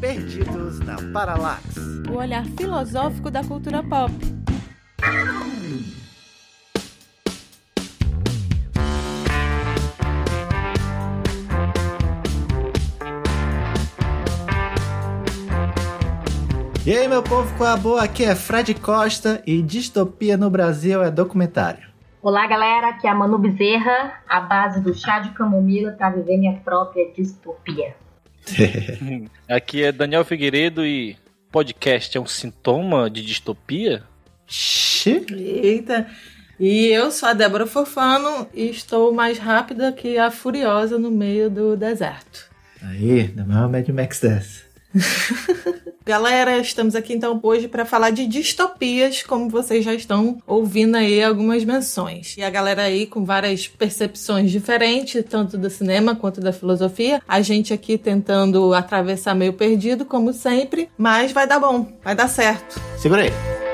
Perdidos na Paralax. O olhar filosófico da cultura pop. E aí, meu povo, qual a boa? Aqui é Fred Costa e Distopia no Brasil é documentário. Olá, galera. Aqui é a Manu Bezerra, a base do chá de camomila para viver minha própria distopia. Aqui é Daniel Figueiredo e podcast é um sintoma de distopia? Eita! E eu sou a Débora Fofano e estou mais rápida que a Furiosa no meio do deserto. Aí, não é uma Mad Max dessa. Galera, estamos aqui então hoje para falar de distopias, como vocês já estão ouvindo aí algumas menções. E a galera aí com várias percepções diferentes, tanto do cinema quanto da filosofia. A gente aqui tentando atravessar meio perdido, como sempre, mas vai dar bom, vai dar certo. Segura aí.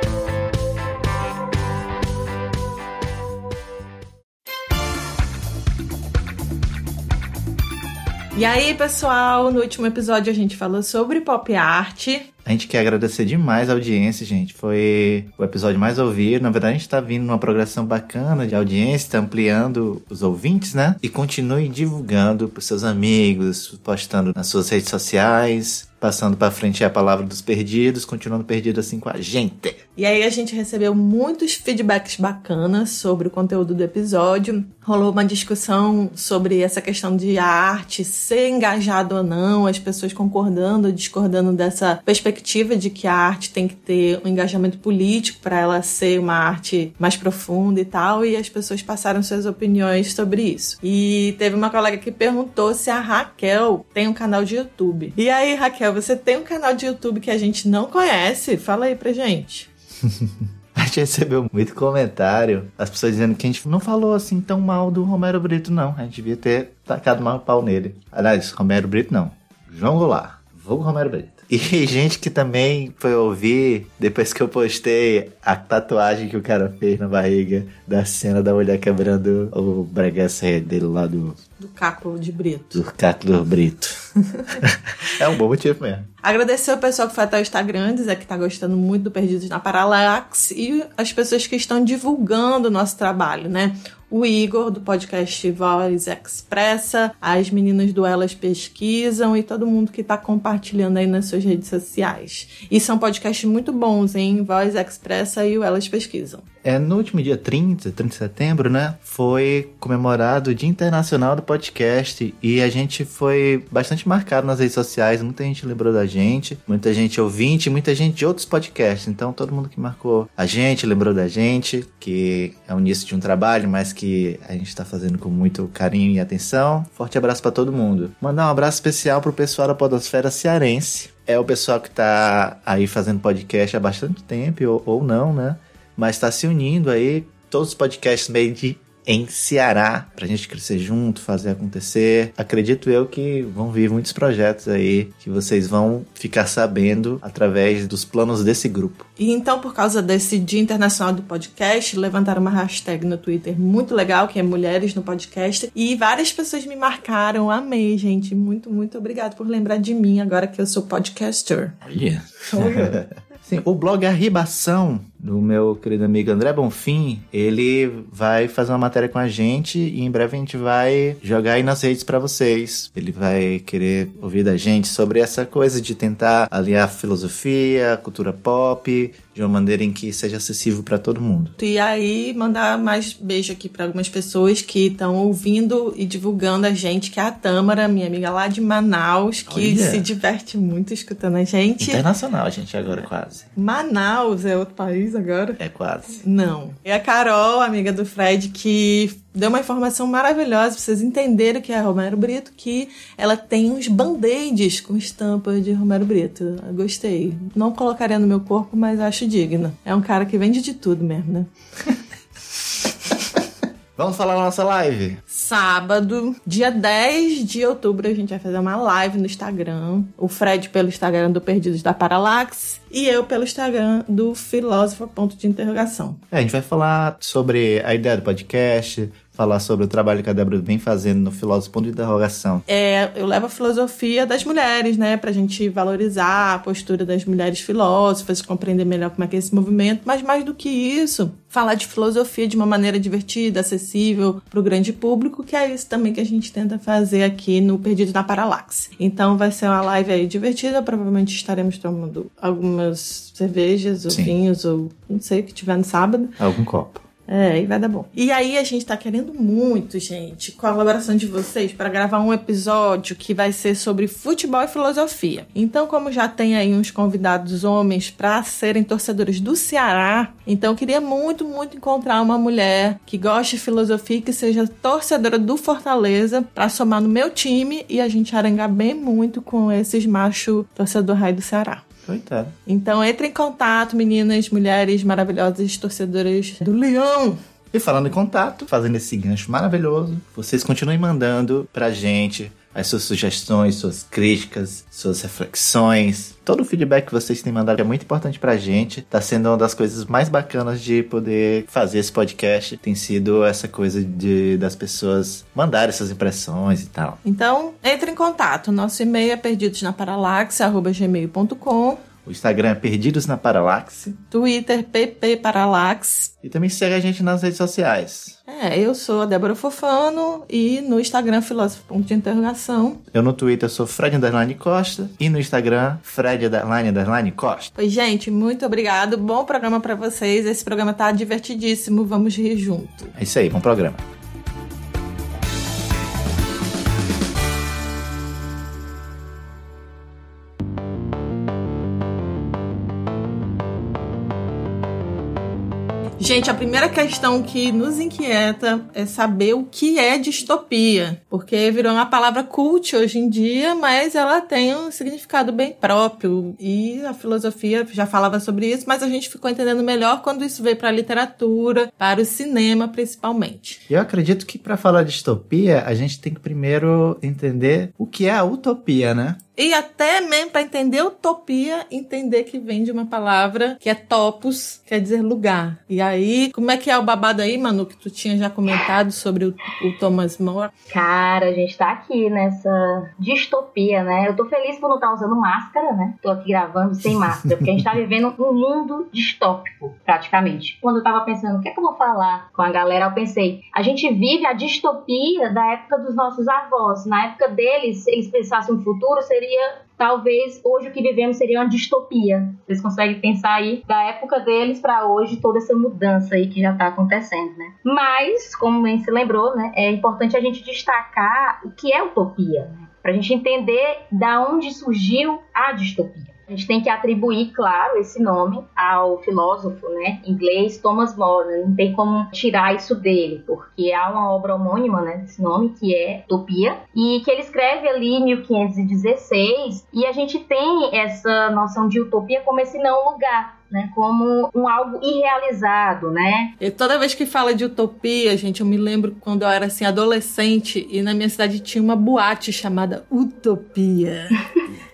E aí, pessoal, no último episódio a gente falou sobre pop art. A gente quer agradecer demais a audiência, gente. Foi o episódio mais ouvido. Na verdade, a gente tá vindo numa progressão bacana de audiência, tá ampliando os ouvintes, né? E continue divulgando pros seus amigos, postando nas suas redes sociais, passando pra frente a palavra dos perdidos, continuando perdido assim com a gente. E aí a gente recebeu muitos feedbacks bacanas sobre o conteúdo do episódio. Rolou uma discussão sobre essa questão de a arte ser engajado ou não, as pessoas concordando ou discordando dessa perspectiva de que a arte tem que ter um engajamento político para ela ser uma arte mais profunda e tal, e as pessoas passaram suas opiniões sobre isso. E teve uma colega que perguntou se a Raquel tem um canal de YouTube. E aí, Raquel, você tem um canal de YouTube que a gente não conhece? Fala aí pra gente. A gente recebeu muito comentário, as pessoas dizendo que a gente não falou assim tão mal do Romero Brito, não. A gente devia ter tacado mais pau nele. Aliás, Romero Brito não. João Goulart. Vou Romero Brito. E gente que também foi ouvir depois que eu postei a tatuagem que o cara fez na barriga da cena da mulher quebrando o breguesse dele lá do, Do Caco de Brito. do Caco do Brito. é um bom motivo mesmo. Agradecer o pessoal que foi até o Instagram, dizer que tá gostando muito do Perdidos na Paralax e as pessoas que estão divulgando o nosso trabalho, né? O Igor, do podcast Voz Expressa, as meninas do Elas Pesquisam e todo mundo que tá compartilhando aí nas suas redes sociais. E são podcasts muito bons, hein? Voz Expressa e o Elas Pesquisam. É, no último dia 30, 30 de setembro, né? Foi comemorado o Dia Internacional do Podcast e a gente foi bastante marcado nas redes sociais. Muita gente lembrou da gente, muita gente ouvinte, muita gente de outros podcasts. Então, todo mundo que marcou a gente lembrou da gente, que é o início de um trabalho, mas que a gente tá fazendo com muito carinho e atenção. Forte abraço para todo mundo. Mandar um abraço especial pro pessoal da Podosfera Cearense. É o pessoal que tá aí fazendo podcast há bastante tempo, ou, ou não, né? mas está se unindo aí, todos os podcasts made em Ceará, pra gente crescer junto, fazer acontecer. Acredito eu que vão vir muitos projetos aí que vocês vão ficar sabendo através dos planos desse grupo. E então, por causa desse Dia Internacional do Podcast, levantaram uma hashtag no Twitter muito legal, que é Mulheres no Podcast. E várias pessoas me marcaram. Amei, gente. Muito, muito obrigada por lembrar de mim agora que eu sou podcaster. Olha. Sim, o blog Arribação, do meu querido amigo André Bonfim, ele vai fazer uma matéria com a gente e em breve a gente vai jogar aí nas redes pra vocês. Ele vai querer ouvir da gente sobre essa coisa de tentar aliar filosofia, cultura pop, de uma maneira em que seja acessível pra todo mundo. E aí, mandar mais beijo aqui para algumas pessoas que estão ouvindo e divulgando a gente, que é a Tâmara, minha amiga lá de Manaus, que Olha. se diverte muito escutando a gente. Internacional, gente, agora quase. Manaus é outro país agora? É quase. Não. E a Carol, amiga do Fred, que deu uma informação maravilhosa pra vocês entenderem que é Romero Brito, que ela tem uns band-aids com estampas de Romero Brito. Eu gostei. Não colocaria no meu corpo, mas acho digna. É um cara que vende de tudo mesmo, né? Vamos falar na nossa live? Sábado, dia 10 de outubro, a gente vai fazer uma live no Instagram. O Fred pelo Instagram do Perdidos da Paralax e eu pelo Instagram do Filósofo ponto de interrogação. É, a gente vai falar sobre a ideia do podcast, falar sobre o trabalho que a Débora vem fazendo no Filósofo Ponto de Interrogação. É, eu levo a filosofia das mulheres, né? Pra gente valorizar a postura das mulheres filósofas, compreender melhor como é que é esse movimento. Mas mais do que isso, falar de filosofia de uma maneira divertida, acessível pro grande público, que é isso também que a gente tenta fazer aqui no Perdido na Paralaxe. Então vai ser uma live aí divertida, provavelmente estaremos tomando algumas cervejas ou Sim. vinhos ou não sei o que tiver no sábado. Algum copo. É, e vai dar bom. E aí a gente tá querendo muito, gente, colaboração de vocês para gravar um episódio que vai ser sobre futebol e filosofia. Então, como já tem aí uns convidados homens para serem torcedores do Ceará, então eu queria muito, muito encontrar uma mulher que goste de filosofia e que seja torcedora do Fortaleza para somar no meu time e a gente arangar bem muito com esses macho torcedor raio do Ceará. Coitado. Então entre em contato, meninas, mulheres maravilhosas, torcedoras do Leão. E falando em contato, fazendo esse gancho maravilhoso, vocês continuem mandando pra gente as suas sugestões, suas críticas, suas reflexões. Todo o feedback que vocês têm mandado é muito importante pra gente. Tá sendo uma das coisas mais bacanas de poder fazer esse podcast. Tem sido essa coisa de das pessoas mandarem suas impressões e tal. Então entre em contato. Nosso e-mail é perdidosnaparalaxe.gmail.com O Instagram é Perdidos na Paralaxe. Twitter ppparalax. E também segue a gente nas redes sociais. É, eu sou a Débora Fofano e no Instagram filósofo ponto de interrogação. Eu no Twitter sou Fred Underline Costa e no Instagram Fred Underline Underline Costa. Pois, gente, muito obrigado. Bom programa pra vocês. Esse programa tá divertidíssimo. Vamos rir junto. É isso aí, bom programa. Gente, a primeira questão que nos inquieta é saber o que é distopia. Porque virou uma palavra cult hoje em dia, mas ela tem um significado bem próprio. E a filosofia já falava sobre isso, mas a gente ficou entendendo melhor quando isso veio para a literatura, para o cinema principalmente. Eu acredito que para falar de distopia, a gente tem que primeiro entender o que é a utopia, né? E até mesmo para entender utopia, entender que vem de uma palavra que é topos, quer dizer lugar. E aí, como é que é o babado aí, Manu, que tu tinha já comentado sobre o, o Thomas More? Cara, a gente tá aqui nessa distopia, né? Eu tô feliz por não estar usando máscara, né? Tô aqui gravando sem máscara, porque a gente tá vivendo um mundo distópico, praticamente. Quando eu tava pensando, o que é que eu vou falar com a galera, eu pensei, a gente vive a distopia da época dos nossos avós. Na época deles, eles pensassem um futuro, seria talvez hoje o que vivemos seria uma distopia. Vocês conseguem pensar aí da época deles para hoje toda essa mudança aí que já tá acontecendo, né? Mas, como o se lembrou, né, é importante a gente destacar o que é utopia, né? Pra gente entender da onde surgiu a distopia. A gente tem que atribuir, claro, esse nome ao filósofo né, inglês Thomas More. Não tem como tirar isso dele, porque há uma obra homônima né, desse nome, que é Utopia, e que ele escreve ali em 1516, e a gente tem essa noção de utopia como esse não lugar. Né, como um algo irrealizado, né? E toda vez que fala de utopia, gente, eu me lembro quando eu era assim adolescente e na minha cidade tinha uma boate chamada Utopia.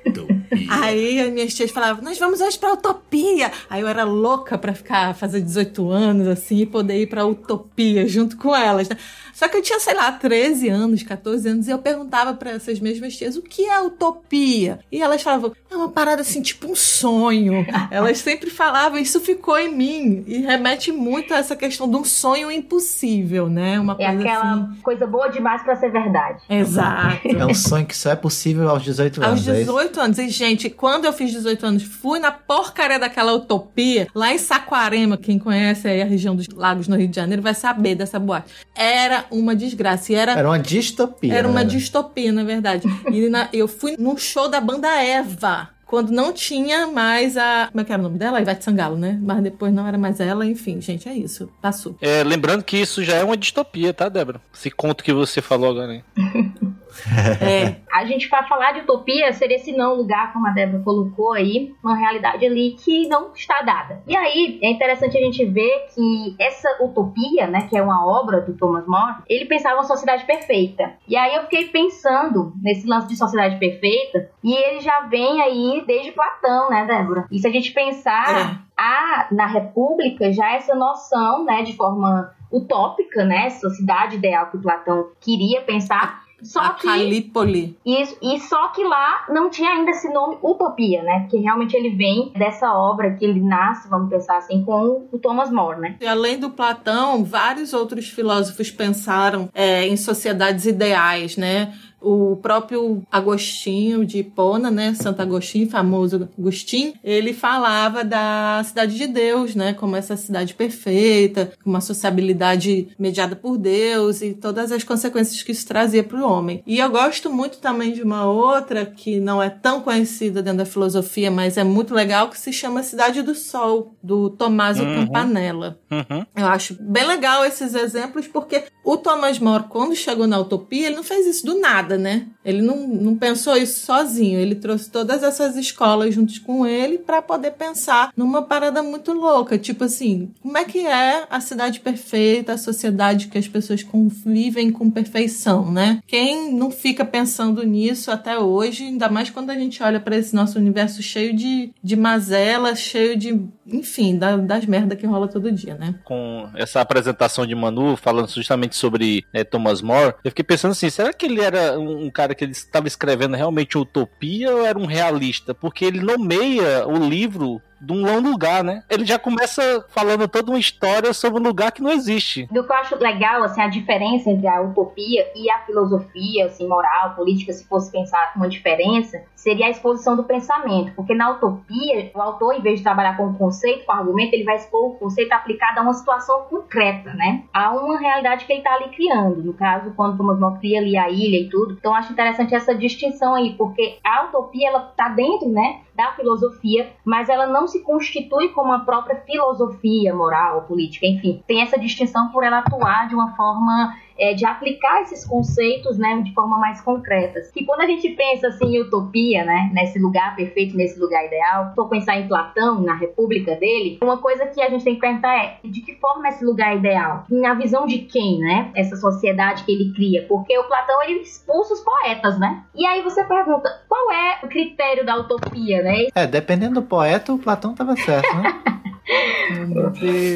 Aí as minhas tias falavam, nós vamos hoje pra Utopia. Aí eu era louca pra ficar, fazer 18 anos, assim, e poder ir pra Utopia junto com elas, né? Só que eu tinha, sei lá, 13 anos, 14 anos, e eu perguntava pra essas mesmas tias, o que é utopia? E elas falavam, é uma parada assim, tipo um sonho. elas sempre falavam, isso ficou em mim. E remete muito a essa questão de um sonho impossível, né? Uma É coisa aquela assim. coisa boa demais pra ser verdade. Exato. É um sonho que só é possível aos 18 Aos anos. é isso? 18 anos. E, gente, quando eu fiz 18 anos, fui na porcaria daquela utopia, lá em Saquarema, quem conhece aí a região dos lagos no Rio de Janeiro vai saber dessa boate. Era uma desgraça. E era, Era uma distopia. era uma né? distopia, na verdade. E na- eu fui num show da banda Eva. Quando não tinha mais a. Como é que era o nome dela? Ivete Sangalo, né? Mas depois não era mais ela, enfim, gente, é isso. Passou. É, lembrando que isso já é uma distopia, tá, Débora? Esse conto que você falou agora aí. É. A gente, para falar de utopia, seria esse não lugar, como a Débora colocou aí, uma realidade ali que não está dada. E aí, é interessante a gente ver que essa utopia, né, que é uma obra do Thomas More, ele pensava uma sociedade perfeita. E aí eu fiquei pensando nesse lance de sociedade perfeita, e ele já vem aí desde Platão, né, Débora? E se a gente pensar, há na República já essa noção, né, de forma utópica, né? Essa cidade ideal que Platão queria pensar. Só a que Calípoli. isso, e só que lá não tinha ainda esse nome utopia, né? Porque realmente ele vem dessa obra que ele nasce, vamos pensar assim, com o Thomas More, né? E além do Platão, vários outros filósofos pensaram é, em sociedades ideais, né? O próprio Agostinho de Hipona, né, Santo Agostinho, famoso Agostinho, ele falava da cidade de Deus, né, como essa cidade perfeita, com uma sociabilidade mediada por Deus e todas as consequências que isso trazia para o homem. E eu gosto muito também de uma outra que não é tão conhecida dentro da filosofia, mas é muito legal, que se chama Cidade do Sol, do Tommaso Uhum. Campanella. Uhum. Eu acho bem legal esses exemplos, porque o Thomas More, quando chegou na utopia, ele não fez isso do nada, né? Ele não, não pensou isso sozinho. Ele trouxe todas essas escolas juntos com ele para poder pensar numa parada muito louca. Tipo assim, como é que é a cidade perfeita, a sociedade que as pessoas convivem com perfeição, né? Quem não fica pensando nisso até hoje, ainda mais quando a gente olha para esse nosso universo cheio de, de mazelas, cheio de, enfim, da- das merdas que rola todo dia, né? Com essa apresentação de Manu, falando justamente sobre né, Thomas More, eu fiquei pensando assim, será que ele era um cara que ele estava escrevendo realmente utopia ou era um realista? Porque ele nomeia o livro de um longo lugar, né? Ele já começa falando toda uma história sobre um lugar que não existe. Do que eu acho legal, assim, a diferença entre a utopia e a filosofia, assim, moral, política, se fosse pensar uma diferença, seria a exposição do pensamento. Porque na utopia, o autor, em vez de trabalhar com o conceito, com o argumento, ele vai expor o conceito aplicado a uma situação concreta, né? A uma realidade que ele está ali criando. No caso, quando Thomas More cria ali a ilha e tudo. Então, acho interessante essa distinção aí, porque a utopia, ela tá dentro, né, da filosofia, mas ela não se constitui como a própria filosofia moral, política, enfim. Tem essa distinção por ela atuar de uma forma é, de aplicar esses conceitos, né, de forma mais concreta. Que quando a gente pensa assim em utopia, né, nesse lugar perfeito, nesse lugar ideal, for pensar em Platão, na República dele, uma coisa que a gente tem que perguntar é de que forma é esse lugar ideal? Na visão de quem, né? Essa sociedade que ele cria, porque o Platão ele expulsa os poetas, né? E aí você pergunta, qual é o critério da utopia, né? É, dependendo do poeta, o Platão tava certo, né?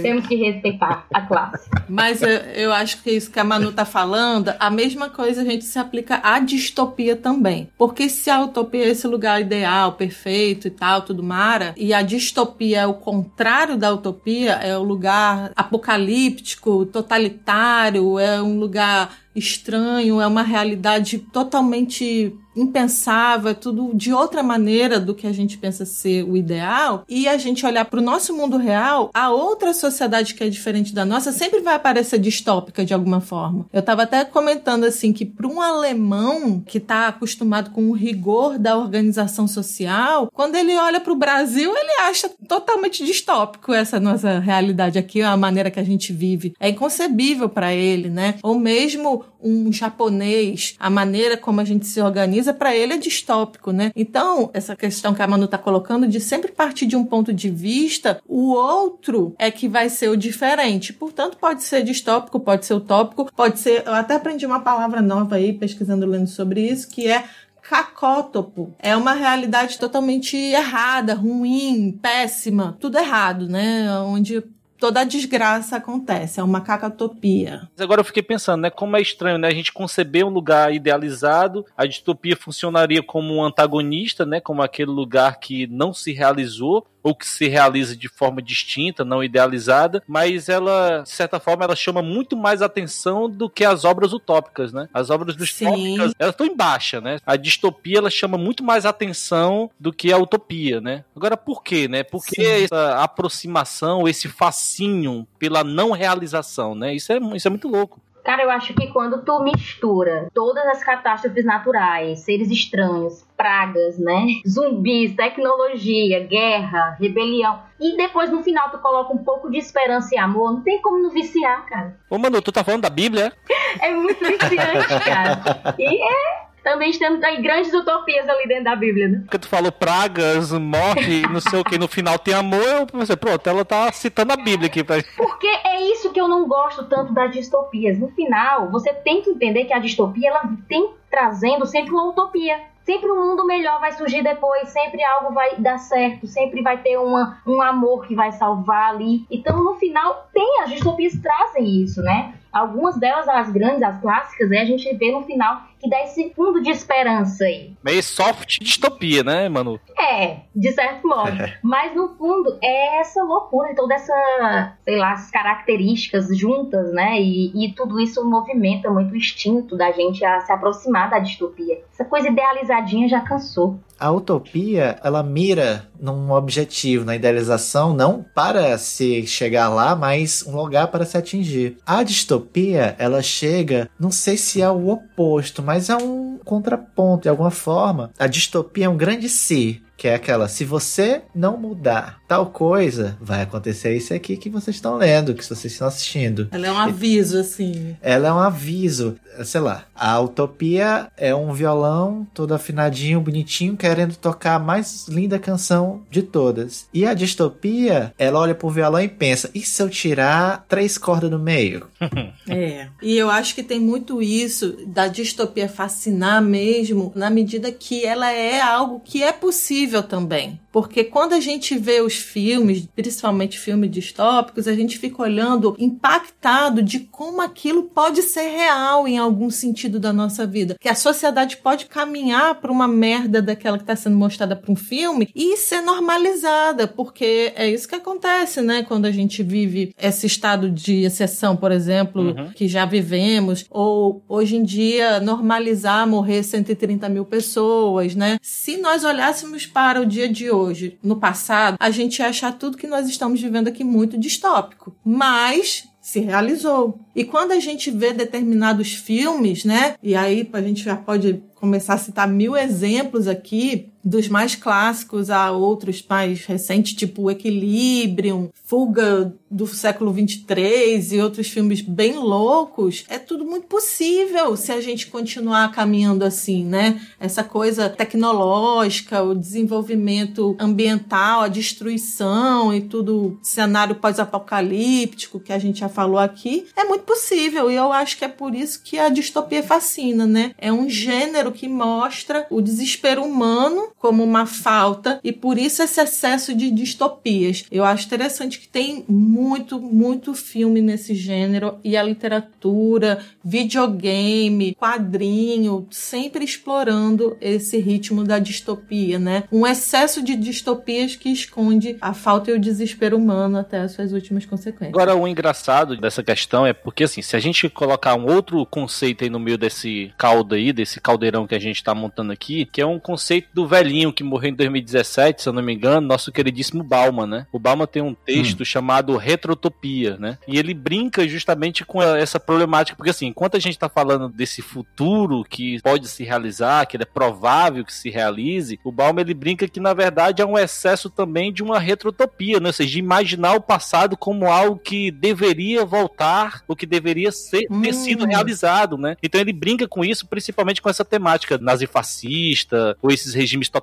Temos que respeitar a classe. Mas eu, eu acho que isso que a Manu tá falando, a mesma coisa a gente se aplica à distopia também. Porque se a utopia é esse lugar ideal, perfeito e tal, tudo mara, e a distopia é o contrário da utopia, é o lugar apocalíptico, totalitário, é um lugar estranho, é uma realidade totalmente impensável, é tudo de outra maneira do que a gente pensa ser o ideal, e a gente olhar para o nosso mundo real, a outra sociedade que é diferente da nossa sempre vai aparecer distópica de alguma forma. Eu estava até comentando assim que para um alemão que está acostumado com o rigor da organização social, quando ele olha para o Brasil, ele acha totalmente distópico essa nossa realidade aqui, a maneira que a gente vive. É inconcebível para ele, né? Ou mesmo um japonês, a maneira como a gente se organiza, para ele é distópico, né? Então, essa questão que a Manu tá colocando de sempre partir de um ponto de vista, o outro é que vai ser o diferente. Portanto, pode ser distópico, pode ser utópico, pode ser. Eu até aprendi uma palavra nova aí, pesquisando, lendo sobre isso, que é cacótopo. É uma realidade totalmente errada, ruim, péssima, tudo errado, né? Onde toda a desgraça acontece, é uma cacatopia. Agora eu fiquei pensando, né? Como é estranho, né? A gente conceber um lugar idealizado, a distopia funcionaria como um antagonista, né? Como aquele lugar que não se realizou ou que se realiza de forma distinta, não idealizada, mas ela, de certa forma, ela chama muito mais atenção do que as obras utópicas, né? As obras Sim. utópicas, elas estão em baixa, né? A distopia, ela chama muito mais atenção do que a utopia, né? Agora, por quê, né? Por que Sim. essa aproximação, esse fascínio pela não realização, né? Isso é, isso é muito louco. Cara, eu acho que quando tu mistura todas as catástrofes naturais, seres estranhos, pragas, né? Zumbis, tecnologia, guerra, rebelião. E depois no final tu coloca um pouco de esperança e amor. Não tem como não viciar, cara. Ô, Manu, tu tá falando da Bíblia? é? É muito viciante, cara. E é. Também temos aí grandes utopias ali dentro da Bíblia, né? Porque tu falou pragas, morte, não sei o que, no final tem amor, eu pensei, pronto, ela tá citando a Bíblia aqui pra Porque é isso que eu não gosto tanto das distopias. No final, você tem que entender que a distopia ela tem trazendo sempre uma utopia. Sempre um mundo melhor vai surgir depois, sempre algo vai dar certo, sempre vai ter uma, um amor que vai salvar ali. Então, no final, tem, as distopias trazem isso, né? Algumas delas, as grandes, as clássicas, né, a gente vê no final que dá esse fundo de esperança aí. Meio soft distopia, né, Manu? É, de certo modo. Mas no fundo é essa loucura, toda essa, sei lá, as características juntas, né? E, e tudo isso movimenta muito o instinto da gente a se aproximar da distopia. Essa coisa idealizadinha já cansou. A utopia, ela mira num objetivo, na idealização, não para se chegar lá, mas um lugar para se atingir. A distopia, ela chega, não sei se é o oposto, mas é um contraponto de alguma forma. A distopia é um grande si, que é aquela, se você não mudar tal coisa, vai acontecer isso aqui que vocês estão lendo, que vocês estão assistindo. Ela é um aviso, assim. Ela é um aviso, sei lá. A utopia é um violão todo afinadinho, bonitinho, querendo tocar a mais linda canção de todas. E a distopia, ela olha pro violão e pensa: e se eu tirar três cordas no meio? é. E eu acho que tem muito isso da distopia fascinar mesmo, na medida que ela é algo que é possível também. Porque quando a gente vê os filmes, principalmente filmes distópicos, a gente fica olhando impactado de como aquilo pode ser real em algum sentido da nossa vida. Que a sociedade pode caminhar para uma merda daquela que está sendo mostrada para um filme e ser normalizada, porque é isso que acontece, né? Quando a gente vive esse estado de exceção, por exemplo, uhum. que já vivemos, ou hoje em dia normalizar morrer 130 mil pessoas, né? Se nós olhássemos para o dia de hoje, no passado, a gente ia achar tudo que nós estamos vivendo aqui muito distópico. Mas se realizou. E quando a gente vê determinados filmes, né? E aí a gente já pode começar a citar mil exemplos aqui, dos mais clássicos a outros mais recentes, tipo Equilibrium, Fuga do século 23 e outros filmes bem loucos, é tudo muito possível se a gente continuar caminhando assim, né? Essa coisa tecnológica, o desenvolvimento ambiental, a destruição e tudo, cenário pós-apocalíptico que a gente já falou aqui, é muito possível e eu acho que é por isso que a distopia fascina, né? É um gênero que mostra o desespero humano como uma falta e por isso esse excesso de distopias. Eu acho interessante que tem muito, muito filme nesse gênero e a literatura, videogame, quadrinho, sempre explorando esse ritmo da distopia, né? Um excesso de distopias que esconde a falta e o desespero humano até as suas últimas consequências. Agora, o engraçado dessa questão é porque, assim, se a gente colocar um outro conceito aí no meio desse caldo aí, desse caldeirão que a gente tá montando aqui, que é um conceito do velhinho que morreu em 2017, se eu não me engano, nosso queridíssimo Bauman, né? O Bauman tem um texto hum. chamado Retrotopia, né? E ele brinca justamente com essa problemática, porque assim, enquanto a gente tá falando desse futuro que pode se realizar, que ele é provável que se realize, o Bauman ele brinca que na verdade é um excesso também de uma retrotopia, né? Ou seja, de imaginar o passado como algo que deveria voltar, o que deveria ser, hum. ter sido realizado, né? Então ele brinca com isso, principalmente com essa temática nazifascista, ou esses regimes totalitários,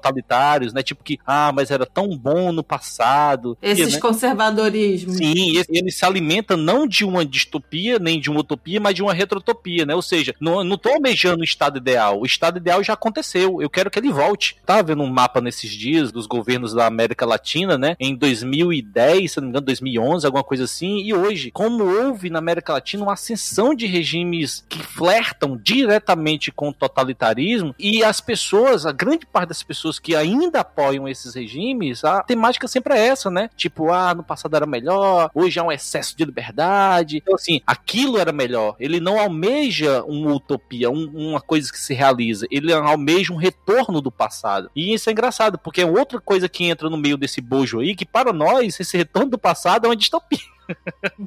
né? Tipo que, ah, mas era tão bom no passado. Esses né? conservadorismos. Sim, ele se alimenta não de uma distopia, nem de uma utopia, mas de uma retrotopia, né? Ou seja, não, não tô almejando o estado ideal. O estado ideal já aconteceu. Eu quero que ele volte. Tava vendo um mapa nesses dias dos governos da América Latina, né? Em 2010, se não me engano, 2011, alguma coisa assim. E hoje, como houve na América Latina uma ascensão de regimes que flertam diretamente com o totalitarismo e as pessoas, a grande parte das pessoas que ainda apoiam esses regimes, a temática sempre é essa, né? Tipo, ah, no passado era melhor, hoje é um excesso de liberdade. Então, assim, aquilo era melhor. Ele não almeja uma utopia, um, uma coisa que se realiza. Ele almeja um retorno do passado. E isso é engraçado, porque é outra coisa que entra no meio desse bojo aí, que para nós, esse retorno do passado é uma distopia.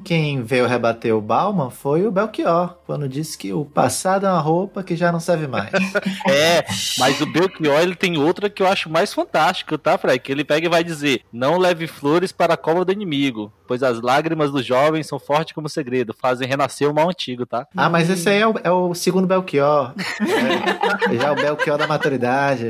Quem veio rebater o Bauman foi o Belchior, quando disse que o passado é uma roupa que já não serve mais. é, mas o Belchior ele tem outra que eu acho mais fantástico, tá, Fred? Que ele pega e vai dizer: Não leve flores para a cova do inimigo, pois as lágrimas dos jovens são fortes como segredo, fazem renascer o mal antigo, tá? Ah, mas esse aí é o, é o segundo Belchior. É, já é o Belchior da maturidade.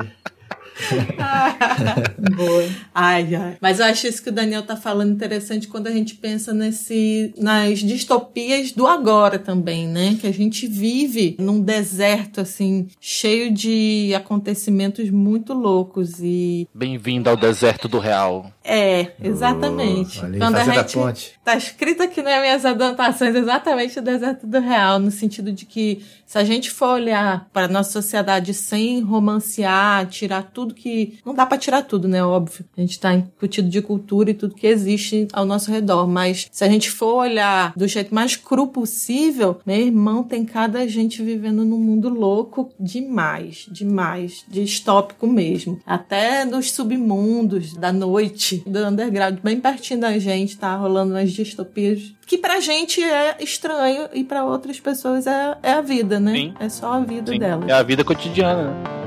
Boa. Ai, ai. Mas eu acho isso que o Daniel tá falando interessante quando a gente pensa nesse, nas distopias do agora também, né? Que a gente vive num deserto, assim, cheio de acontecimentos muito loucos e... Bem-vindo ao deserto do real. É, exatamente. Oh, ali, quando a gente... ponte. Tá escrito aqui nas minhas anotações exatamente o deserto do real, no sentido de que se a gente for olhar para nossa sociedade sem romancear, tirar tudo que. Não dá para tirar tudo, né? Óbvio. A gente tá incutido de cultura e tudo que existe ao nosso redor. Mas se a gente for olhar do jeito mais cru possível, meu irmão, tem cada gente vivendo num mundo louco demais, demais, distópico mesmo. Até nos submundos da noite, do underground, bem pertinho da gente, tá rolando umas distopias que pra gente é estranho e pra outras pessoas é, é a vida, né? Sim. É só a vida Sim, delas. É a vida cotidiana. né?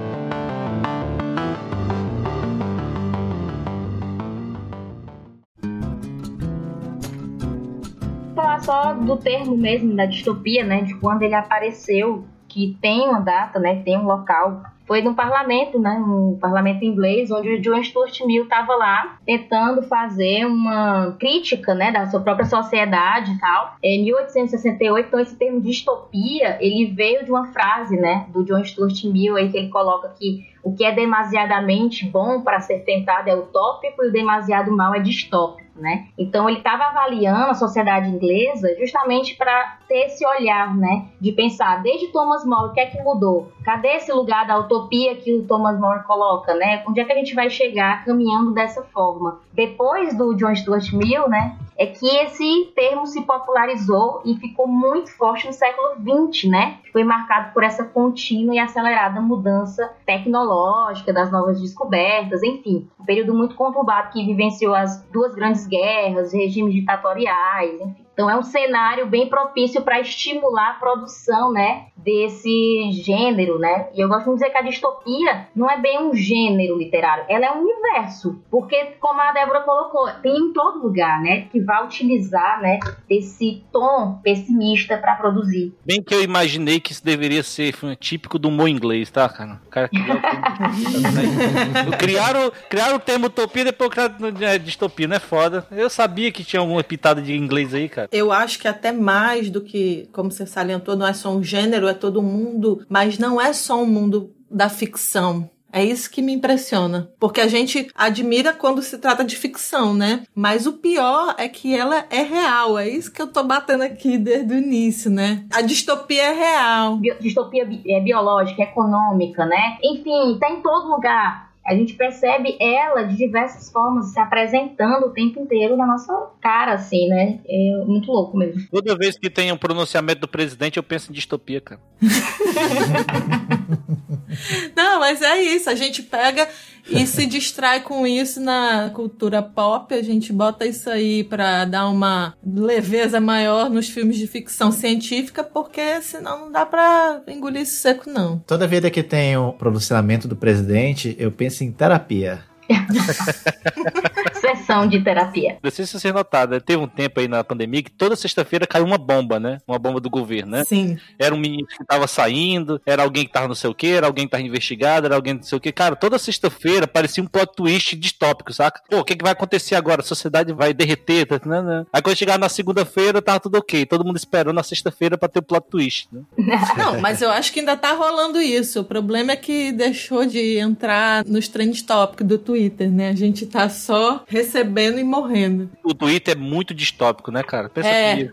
Só do termo mesmo da distopia, né? De quando ele apareceu, que tem uma data, né? Tem um local. Foi no parlamento, né? No parlamento inglês, onde o John Stuart Mill estava lá tentando fazer uma crítica, né? Da sua própria sociedade e tal. Em 1868, então esse termo distopia, ele veio de uma frase, né? Do John Stuart Mill aí que ele coloca que o que é demasiadamente bom para ser tentado é utópico e o demasiado mal é distópico. Né? Então ele estava avaliando a sociedade inglesa justamente para ter esse olhar, né, de pensar desde Thomas More o que é que mudou? Cadê esse lugar da utopia que o Thomas More coloca, né? Onde é que a gente vai chegar caminhando dessa forma? Depois do John Stuart Mill, né, é que esse termo se popularizou e ficou muito forte no século XX, né? Foi marcado por essa contínua e acelerada mudança tecnológica, das novas descobertas, enfim, um período muito conturbado que vivenciou as duas grandes guerras, regimes ditatoriais, enfim. Então é um cenário bem propício para estimular a produção, né, desse gênero, né? E eu gosto de dizer que a distopia não é bem um gênero literário, ela é um universo, porque como a Débora colocou, tem em todo lugar, né, que vai utilizar, né, esse tom pessimista para produzir. Bem que eu imaginei que isso deveria ser típico do humor inglês, tá, cara? O cara criou criaram, criaram o termo utopia e depois criaram é, distopia, não é foda. Eu sabia que tinha alguma pitada de inglês aí, cara. Eu acho que até mais do que, como você salientou, não é só um gênero, é todo mundo, mas não é só um mundo da ficção. É isso que me impressiona. Porque a gente admira quando se trata de ficção, né? Mas o pior é que ela é real. É isso que eu tô batendo aqui desde o início, né? A distopia é real. Distopia bi é biológica, econômica, né? Enfim, tá em todo lugar. A gente percebe ela de diversas formas se apresentando o tempo inteiro na nossa cara, assim, né? É muito louco mesmo. Toda vez que tem um pronunciamento do presidente, eu penso em distopia, cara. Não, mas é isso. A gente pega e se distrai com isso na cultura pop. A gente bota isso aí pra dar uma leveza maior nos filmes de ficção científica, porque senão não dá pra engolir isso seco, não. Toda vida que tem o pronunciamento do presidente, eu penso em terapia. Sessão de terapia. Não sei se vocês notaram, né? teve um tempo aí na pandemia que toda sexta-feira caiu uma bomba, né? Uma bomba do governo, né? Sim. Era um menino que tava saindo, era alguém que tava não sei o que, era alguém que tava investigado, era alguém não sei o que. Cara, toda sexta-feira parecia um plot twist distópico, saca? Pô, o que, que vai acontecer agora? A sociedade vai derreter, tá, né, né? Aí quando chegar na segunda-feira, tava tudo ok. Todo mundo esperando na sexta-feira pra ter o plot twist, né? Não, mas eu acho que ainda tá rolando isso. O problema é que deixou de entrar nos trend topics do Twitter, né? A gente tá só recebendo e morrendo. O Twitter é muito distópico, né, cara? Pensa É. comigo.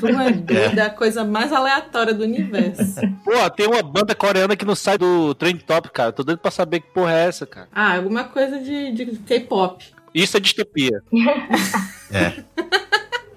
Tu é é a coisa mais aleatória do universo. Pô, tem uma banda coreana que não sai do trend top, cara. Tô doido pra saber que porra é essa, cara. Ah, alguma coisa de, de K-pop. Isso é distopia. É.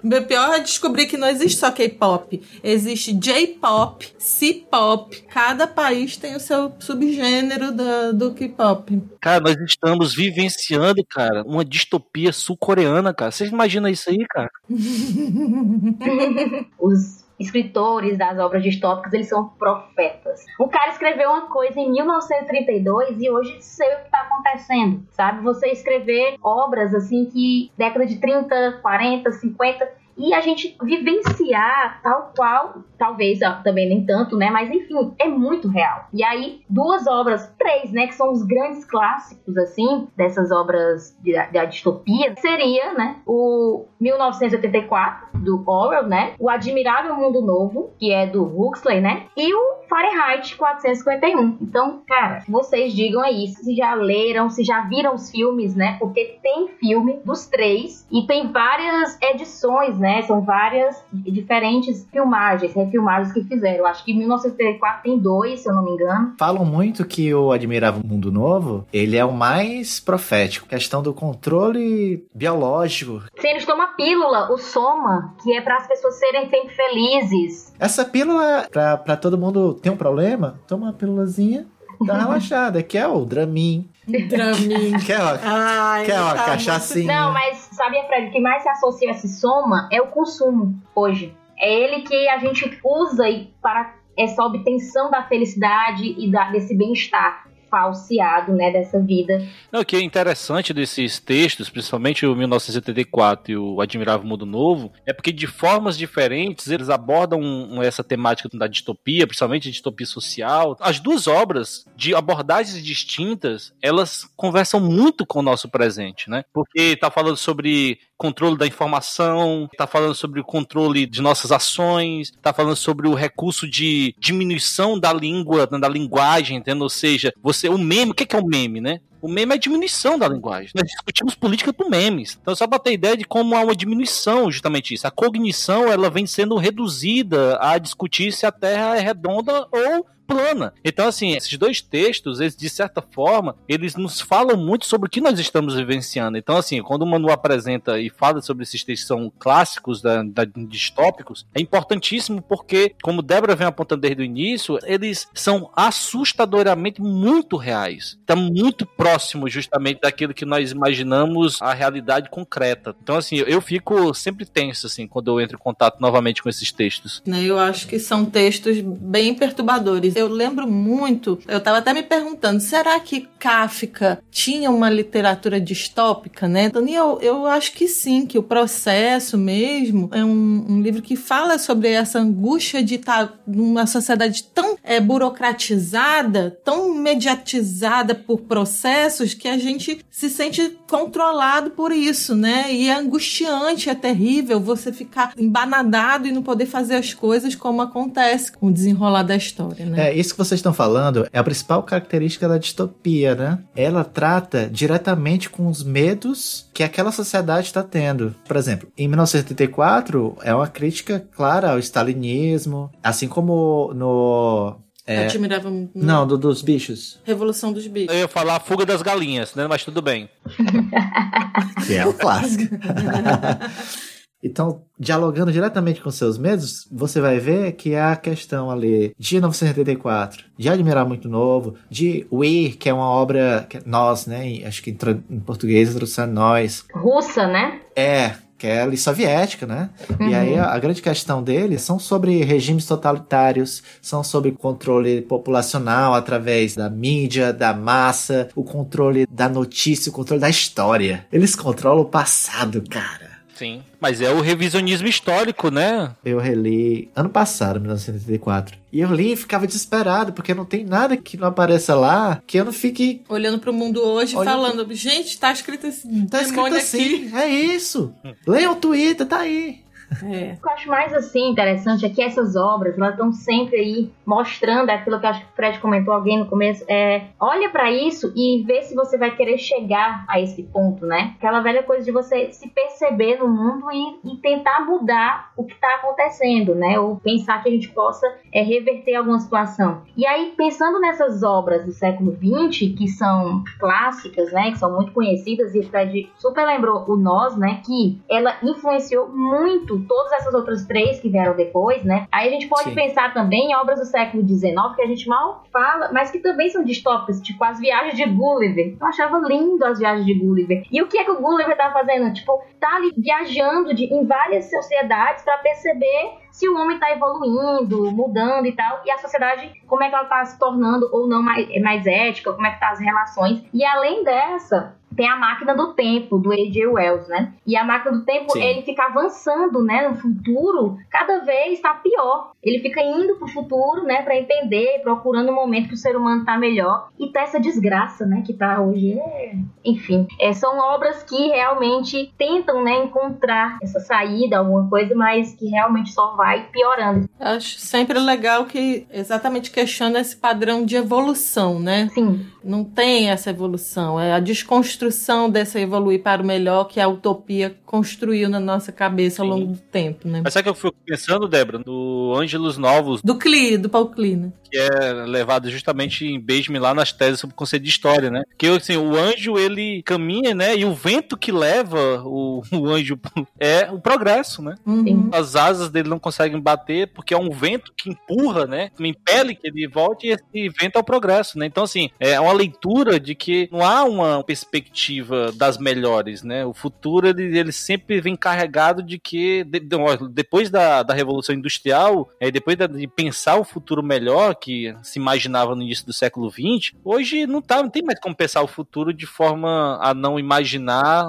O pior é descobrir que não existe só K-pop. Existe J-pop, C-pop. Cada país tem o seu subgênero do, do K-pop. Cara, nós estamos vivenciando, cara, uma distopia sul-coreana, cara. Vocês imaginam isso aí, cara? Os escritores das obras distópicas, eles são profetas. O cara escreveu uma coisa em 1932 e hoje sei o que está acontecendo, sabe? Você escrever obras assim que década de 30, 40, 50 e a gente vivenciar tal qual, talvez também nem tanto, né? Mas enfim, é muito real. E aí, duas obras, três, né? Que são os grandes clássicos, assim, dessas obras da distopia, seria, né? O 1984, do Orwell, né? O Admirável Mundo Novo, que é do Huxley, né? E o Fahrenheit 451. Então, cara, vocês digam aí se já leram, se já viram os filmes, né? Porque tem filme dos três e tem várias edições, né? São várias diferentes filmagens, refilmagens que fizeram. Acho que em 1934 tem dois, se eu não me engano. Falam muito que o Admirável Mundo Novo, ele é o mais profético. Questão do controle biológico. Sim, eles tomam a pílula, o Soma, que é para as pessoas serem sempre felizes. Essa pílula, pra, pra todo mundo ter um problema, toma uma pílulazinha, dá uma relaxada, que é o Dramin. Dramin. quer uma, Ai, quer uma tá cachaçinha. Não, mas sabia, Fred, o que mais se associa a esse soma é o consumo hoje. É ele que a gente usa para essa obtenção da felicidade e da, desse bem-estar falseado, né, dessa vida. O que é interessante desses textos, principalmente o 1984 e o Admirável Mundo Novo, é porque de formas diferentes eles abordam essa temática da distopia, principalmente a distopia social. As duas obras, de abordagens distintas, elas conversam muito com o nosso presente, né? Porque está falando sobre controle da informação, está falando sobre o controle de nossas ações, está falando sobre o recurso de diminuição da língua, da linguagem, entendeu? Ou seja, você, o meme, o que é o meme, né? O meme é a diminuição da linguagem. Nós discutimos política por memes. Então, só para ter ideia de como há uma diminuição, justamente isso. A cognição, ela vem sendo reduzida a discutir se a Terra é redonda ou plana. Então, assim, esses dois textos, eles, de certa forma, eles nos falam muito sobre o que nós estamos vivenciando. Então, assim, quando o Manu apresenta e fala sobre esses textos que são clássicos, da, da, distópicos, é importantíssimo porque, como Débora vem apontando desde o início, eles são assustadoramente muito reais. Está muito próximo, justamente, daquilo que nós imaginamos a realidade concreta. Então, assim, eu fico sempre tenso, assim, quando eu entro em contato novamente com esses textos. Né, eu acho que são textos bem perturbadores eu lembro muito, eu estava até me perguntando, será que Kafka tinha uma literatura distópica, né? Daniel, eu acho que sim, que o processo mesmo é um, um livro que fala sobre essa angústia de estar tá numa sociedade tão é, burocratizada, tão mediatizada por processos que a gente se sente controlado por isso, né? E é angustiante, é terrível você ficar embanadado e não poder fazer as coisas como acontece com o desenrolar da história, né? É, isso que vocês estão falando é a principal característica da distopia, né? Ela trata diretamente com os medos que aquela sociedade está tendo. Por exemplo, em 1984 é uma crítica clara ao stalinismo, assim como no é... Admirava muito. Não, do, dos bichos. Revolução dos bichos. Eu ia falar a fuga das galinhas, né? Mas tudo bem. que é o clássico. Então, dialogando diretamente com seus medos, você vai ver que a questão ali de 1984, de Admirar Muito Novo, de We, que é uma obra, que nós, né? Acho que em, português a tradução é nós. Russa, né? É, que é ali soviética, né? Uhum. E aí a, a, grande questão deles são sobre regimes totalitários, são sobre controle populacional através da mídia, da massa, o controle da notícia, o controle da história. Eles controlam o passado, cara. Sim. Mas é o revisionismo histórico, né? Eu reli ano passado, 1984. E eu li e ficava desesperado, porque não tem nada que não apareça lá que eu não fique. Olhando pro mundo hoje e falando, gente, tá escrito assim. Tá escrito assim. Aqui. É isso. Leia o Twitter, tá aí. É. O que eu acho mais assim interessante é que essas obras elas estão sempre aí mostrando aquilo que acho que o Fred comentou alguém no começo é olha para isso e vê se você vai querer chegar a esse ponto, né? Aquela velha coisa de você se perceber no mundo e, e tentar mudar o que está acontecendo, né? Ou pensar que a gente possa é, reverter alguma situação. E aí pensando nessas obras do século XX que são clássicas, né? Que são muito conhecidas e o Fred super lembrou o Nós, né? Que ela influenciou muito todas essas outras três que vieram depois, né? Aí a gente pode Sim. pensar também em obras do século XIX que a gente mal fala, mas que também são distópicas, tipo as viagens de Gulliver. Eu achava lindo as viagens de Gulliver. E o que é que o Gulliver tá fazendo? Tipo, tá ali viajando de, em várias sociedades para perceber se o homem está evoluindo, mudando e tal, e a sociedade, como é que ela está se tornando ou não mais, mais ética, como é que tá as relações. E além dessa, tem a máquina do tempo do A.J. Wells, né? E a máquina do tempo, Sim. ele fica avançando, né, no futuro, cada vez está pior. Ele fica indo pro futuro, né, para entender, procurando o um momento que o ser humano tá melhor. E tá essa desgraça, né, que tá hoje. É... Enfim, é, são obras que realmente tentam, né, encontrar essa saída, alguma coisa, mas que realmente só vai piorando. Acho sempre legal que exatamente questiona esse padrão de evolução, né? Sim. Não tem essa evolução, é a desconstrução dessa evoluir para o melhor que a utopia construiu na nossa cabeça ao longo do tempo, né? Mas sabe o que eu fico pensando, Débora? Do Ângelos Novos. Do Cli, do Paul Klee, né? Que é levado justamente em Beijme lá nas teses sobre o conceito de história, né? Que assim, o anjo ele caminha, né? E o vento que leva o, o anjo é o progresso, né? Uhum. As asas dele não conseguem bater porque é um vento que empurra, né? Que impele que ele volte e esse vento é o progresso, né? Então, assim, é uma leitura de que não há uma perspectiva das melhores, né? O futuro ele, ele sempre vem carregado de que de, de, depois da, da Revolução Industrial, é, depois de pensar o futuro melhor que se imaginava no início do século XX, hoje não, tá, não tem mais como pensar o futuro de forma a não imaginar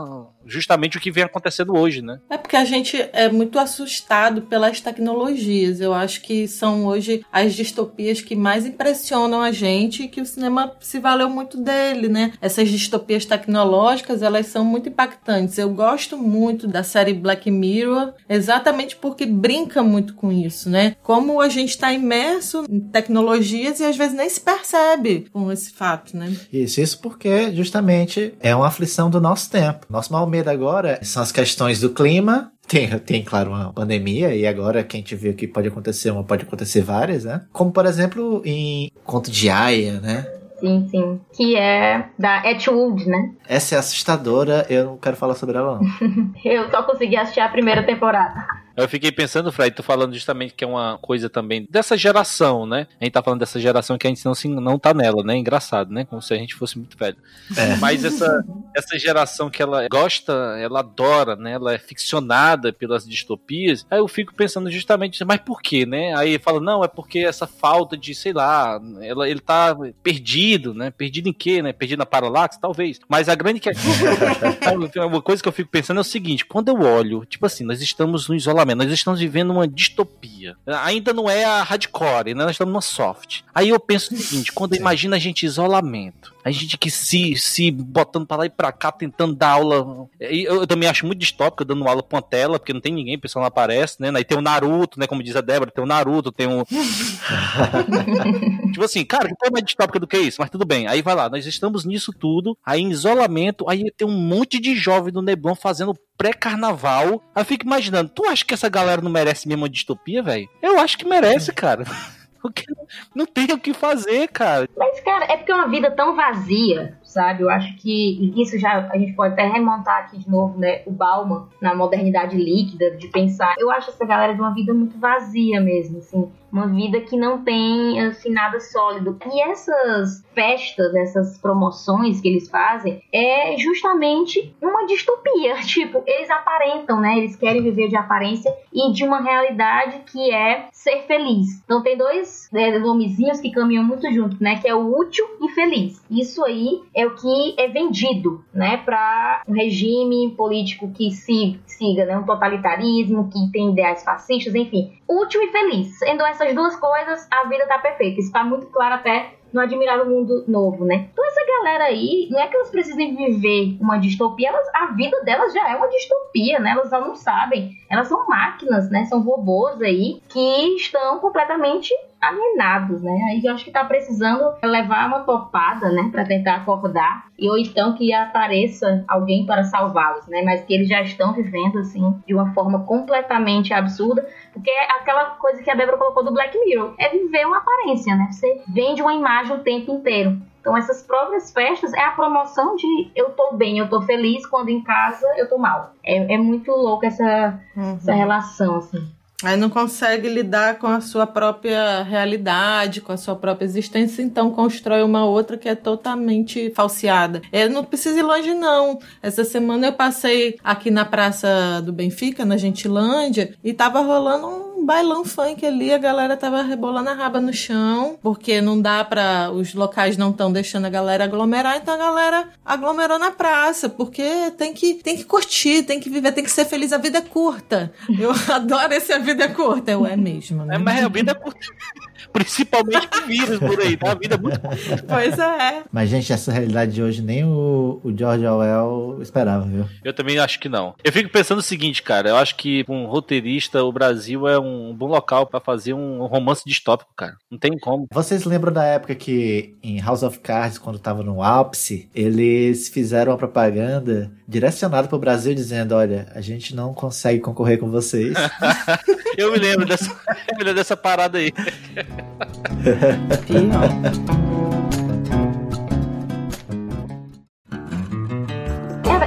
justamente o que vem acontecendo hoje, né? É porque a gente é muito assustado pelas tecnologias. Eu acho que são hoje as distopias que mais impressionam a gente e que o cinema se valeu muito dele, né? Essas distopias tecnológicas, elas são muito impactantes. Eu gosto muito da série Black Mirror, exatamente porque brinca muito com isso, né? Como a gente está imerso em tecnologias e às vezes nem se percebe com esse fato, né? Isso, isso porque justamente é uma aflição do nosso tempo. Nosso maior medo agora são as questões do clima, tem, tem, claro, uma pandemia, e agora quem te viu que pode acontecer uma, pode acontecer várias, né? Como, por exemplo, em Conto de Aya, né? Sim, sim. Que é da Etwood, né? Essa é assustadora, eu não quero falar sobre ela, não. eu só consegui assistir a primeira temporada. Eu fiquei pensando, Fred, tu falando justamente que é uma coisa também dessa geração, né? A gente tá falando dessa geração que a gente não, se, não tá nela, né? Engraçado, né? Como se a gente fosse muito velho. É. Mas essa, essa geração que ela gosta, ela adora, né? Ela é ficcionada pelas distopias. Aí eu fico pensando justamente, mas por quê, né? Aí fala, não, é porque essa falta de, sei lá, ela, ele tá perdido, né? Perdido em quê, né? Perdido na paralaxe, talvez. Mas a grande questão, uma coisa que eu fico pensando é o seguinte, quando eu olho, tipo assim, nós estamos no isolamento nós estamos vivendo uma distopia. Ainda não é a hardcore, né? Nós estamos numa soft. Aí eu penso o seguinte, quando imagina a gente isolamento, a gente que se, se botando pra lá e pra cá, tentando dar aula. Eu, eu também acho muito distópico dando aula pra uma tela, porque não tem ninguém, o pessoal não aparece, né? Aí tem o Naruto, né? Como diz a Débora, tem o Naruto, tem o. tipo assim, cara, que coisa mais distópica do que isso? Mas tudo bem. Aí vai lá, nós estamos nisso tudo, aí em isolamento, aí tem um monte de jovem do Neblon fazendo pré-carnaval. Aí eu fico imaginando, tu acha que essa galera não merece mesmo uma distopia, velho? Eu acho que merece, cara. Porque não tem o que fazer, cara. Mas, cara, é porque é uma vida tão vazia, sabe? Eu acho que isso já a gente pode até remontar aqui de novo, né? O Bauman na modernidade líquida de pensar. Eu acho essa galera de uma vida muito vazia mesmo, assim uma vida que não tem assim nada sólido. E essas festas, essas promoções que eles fazem é justamente uma distopia. Tipo, eles aparentam, né? Eles querem viver de aparência e de uma realidade que é ser feliz. Então tem dois né, nomezinhos que caminham muito junto, né? Que é o útil e feliz. Isso aí é o que é vendido, né? Para um regime político que siga, né? Um totalitarismo que tem ideais fascistas, enfim, útil e feliz. Sendo essas duas coisas, a vida tá perfeita. Isso tá muito claro até no Admirável Mundo Novo, né? Então essa galera aí, não é que elas precisem viver uma distopia, elas, a vida delas já é uma distopia, né? Elas não sabem. Elas são máquinas, né? São robôs aí que estão completamente alienados, né? Aí eu acho que tá precisando levar uma topada, né, para tentar acordar e ou então que apareça alguém para salvá-los, né? Mas que eles já estão vivendo assim de uma forma completamente absurda, porque é aquela coisa que a Débora colocou do Black Mirror, é viver uma aparência, né? Você vende uma imagem o tempo inteiro. Então essas próprias festas é a promoção de eu tô bem, eu tô feliz, quando em casa eu tô mal. É, é muito louco essa, uhum. essa relação, assim. Aí não consegue lidar com a sua própria realidade, com a sua própria existência, então constrói uma outra que é totalmente falseada. Eu não precisa ir longe, não. Essa semana eu passei aqui na Praça do Benfica, na Gentilândia, e tava rolando um bailão funk ali, a galera tava rebolando a raba no chão, porque não dá para os locais não estão deixando a galera aglomerar, então a galera aglomerou na praça, porque tem que, tem que curtir, tem que viver, tem que ser feliz, a vida é curta. Eu adoro esse a vida é curta, eu é mesmo. Né? É, mas a vida é curta. Principalmente com vírus por aí, tá? A vida é muito Pois é. Mas, gente, essa realidade de hoje nem o, o George Orwell esperava, viu? Eu também acho que não. Eu fico pensando o seguinte, cara. Eu acho que um roteirista, o Brasil é um bom local para fazer um romance distópico, cara. Não tem como. Vocês lembram da época que em House of Cards, quando tava no ápice, eles fizeram uma propaganda direcionada pro Brasil dizendo: olha, a gente não consegue concorrer com vocês. eu me lembro dessa, eu me lembro dessa parada aí. Pior.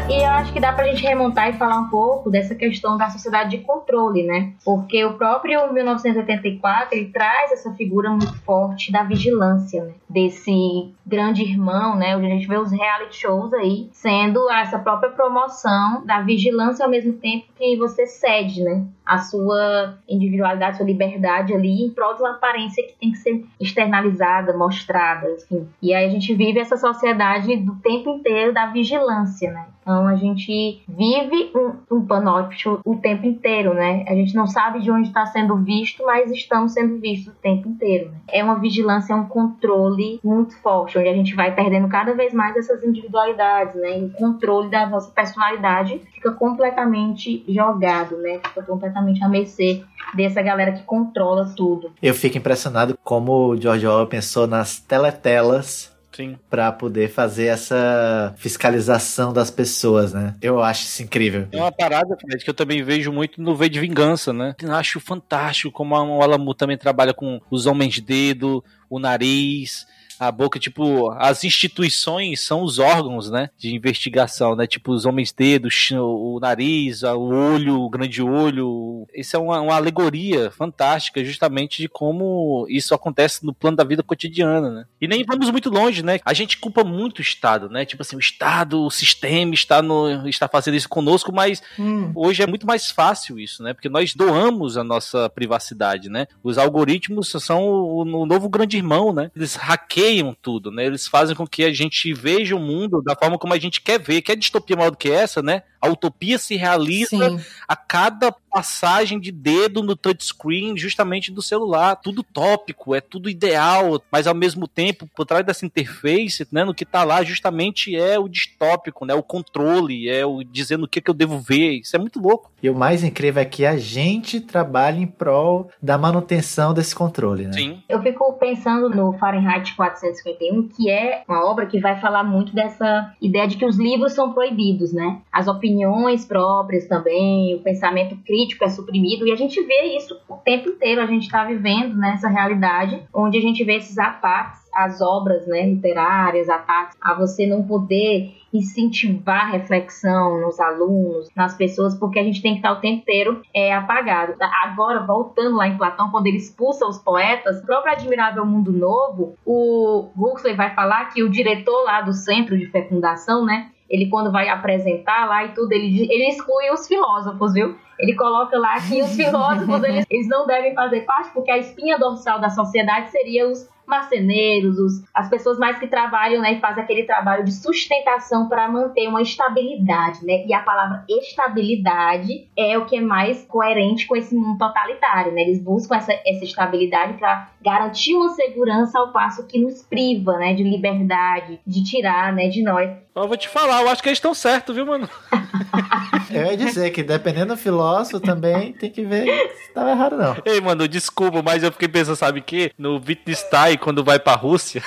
E eu acho que dá pra gente remontar e falar um pouco dessa questão da sociedade de controle, né? Porque o próprio 1984 ele traz essa figura muito forte da vigilância, né? Desse grande irmão, né? Onde a gente vê os reality shows aí sendo essa própria promoção da vigilância ao mesmo tempo que você cede, né? A sua individualidade, sua liberdade ali em prol de uma aparência que tem que ser externalizada, mostrada, enfim. E aí a gente vive essa sociedade do tempo inteiro da vigilância, né? Então a gente vive um, um panóptico o tempo inteiro, né? A gente não sabe de onde está sendo visto, mas estamos sendo vistos o tempo inteiro. Né? É uma vigilância, é um controle muito forte, onde a gente vai perdendo cada vez mais essas individualidades, né? E o controle da nossa personalidade fica completamente jogado, né? Fica completamente à mercê dessa galera que controla tudo. Eu fico impressionado como o George Orwell pensou nas teletelas Sim. Pra poder fazer essa fiscalização das pessoas, né? Eu acho isso incrível. É uma parada, Fred, que eu também vejo muito no V de Vingança, né? Eu acho fantástico como o Alamu também trabalha com os homens de dedo, o nariz a boca, tipo, as instituições são os órgãos, né, de investigação, né, tipo os homens dedos, o nariz, o olho, o grande olho. Isso é uma, uma, alegoria fantástica, justamente de como isso acontece no plano da vida cotidiana, né. E nem vamos muito longe, né. A gente culpa muito o Estado, né, tipo assim, o Estado, o sistema está no, está fazendo isso conosco, mas hum. hoje é muito mais fácil isso, né, porque nós doamos a nossa privacidade, né. Os algoritmos são o, o novo grande irmão, né. Eles hackeiam permeiam tudo, né? Eles fazem com que a gente veja o mundo da forma como a gente quer ver. Quer distopia maior do que essa, né? A utopia se realiza Sim. a cada passagem de dedo no touchscreen, justamente do celular. Tudo tópico, é tudo ideal, mas ao mesmo tempo, por trás dessa interface, né, no que tá lá, justamente é o distópico, né? O controle, é o dizendo o que, que eu devo ver. Isso é muito louco. E o mais incrível é que a gente trabalha em prol da manutenção desse controle, né? Sim. Eu fico pensando no Fahrenheit 451, que é uma obra que vai falar muito dessa ideia de que os livros são proibidos, né? As opiniões opiniões próprias também, o pensamento crítico é suprimido e a gente vê isso o tempo inteiro. A gente está vivendo nessa realidade onde a gente vê esses ataques às obras né, literárias, ataques a você não poder incentivar reflexão nos alunos, nas pessoas, porque a gente tem que estar o tempo inteiro é, apagado. Agora, voltando lá em Platão, quando ele expulsa os poetas, próprio Admirável Mundo Novo, o Huxley vai falar que o diretor lá do Centro de Fecundação, né, ele quando vai apresentar lá e tudo, ele, ele exclui os filósofos, viu? Ele coloca lá que os filósofos eles, eles não devem fazer parte porque a espinha dorsal da sociedade seria os marceneiros, os, as pessoas mais que trabalham né, e fazem aquele trabalho de sustentação para manter uma estabilidade, né? E a palavra estabilidade é o que é mais coerente com esse mundo totalitário, né? Eles buscam essa, essa estabilidade para garantir uma segurança ao passo que nos priva, né, de liberdade, de tirar, né, de nós. Eu vou te falar, eu acho que eles estão certos, viu, mano? eu ia dizer que dependendo do filósofo também tem que ver se estava errado não. Ei, mano, desculpa, mas eu fiquei pensando, sabe o quê? No Wittgenstein, quando vai pra Rússia.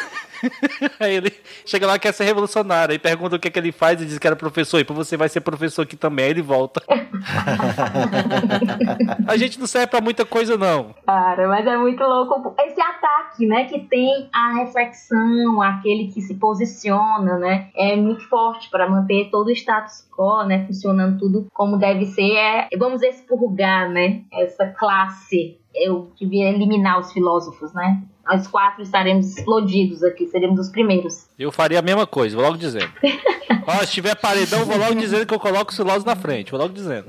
aí ele chega lá quer ser revolucionário, aí pergunta o que, é que ele faz e diz que era professor, e você vai ser professor aqui também, aí ele volta. a gente não serve pra muita coisa, não. Cara, mas é muito louco esse ataque, né, que tem a reflexão, aquele que se posiciona, né, é muito forte para manter todo o status quo, né, funcionando tudo como deve ser, é, vamos expurgar, né, essa classe eu devia eliminar os filósofos, né? Nós quatro estaremos explodidos aqui, seremos os primeiros. Eu faria a mesma coisa, vou logo dizendo. Ó, se tiver paredão, vou logo dizendo que eu coloco os filósofos na frente, vou logo dizendo.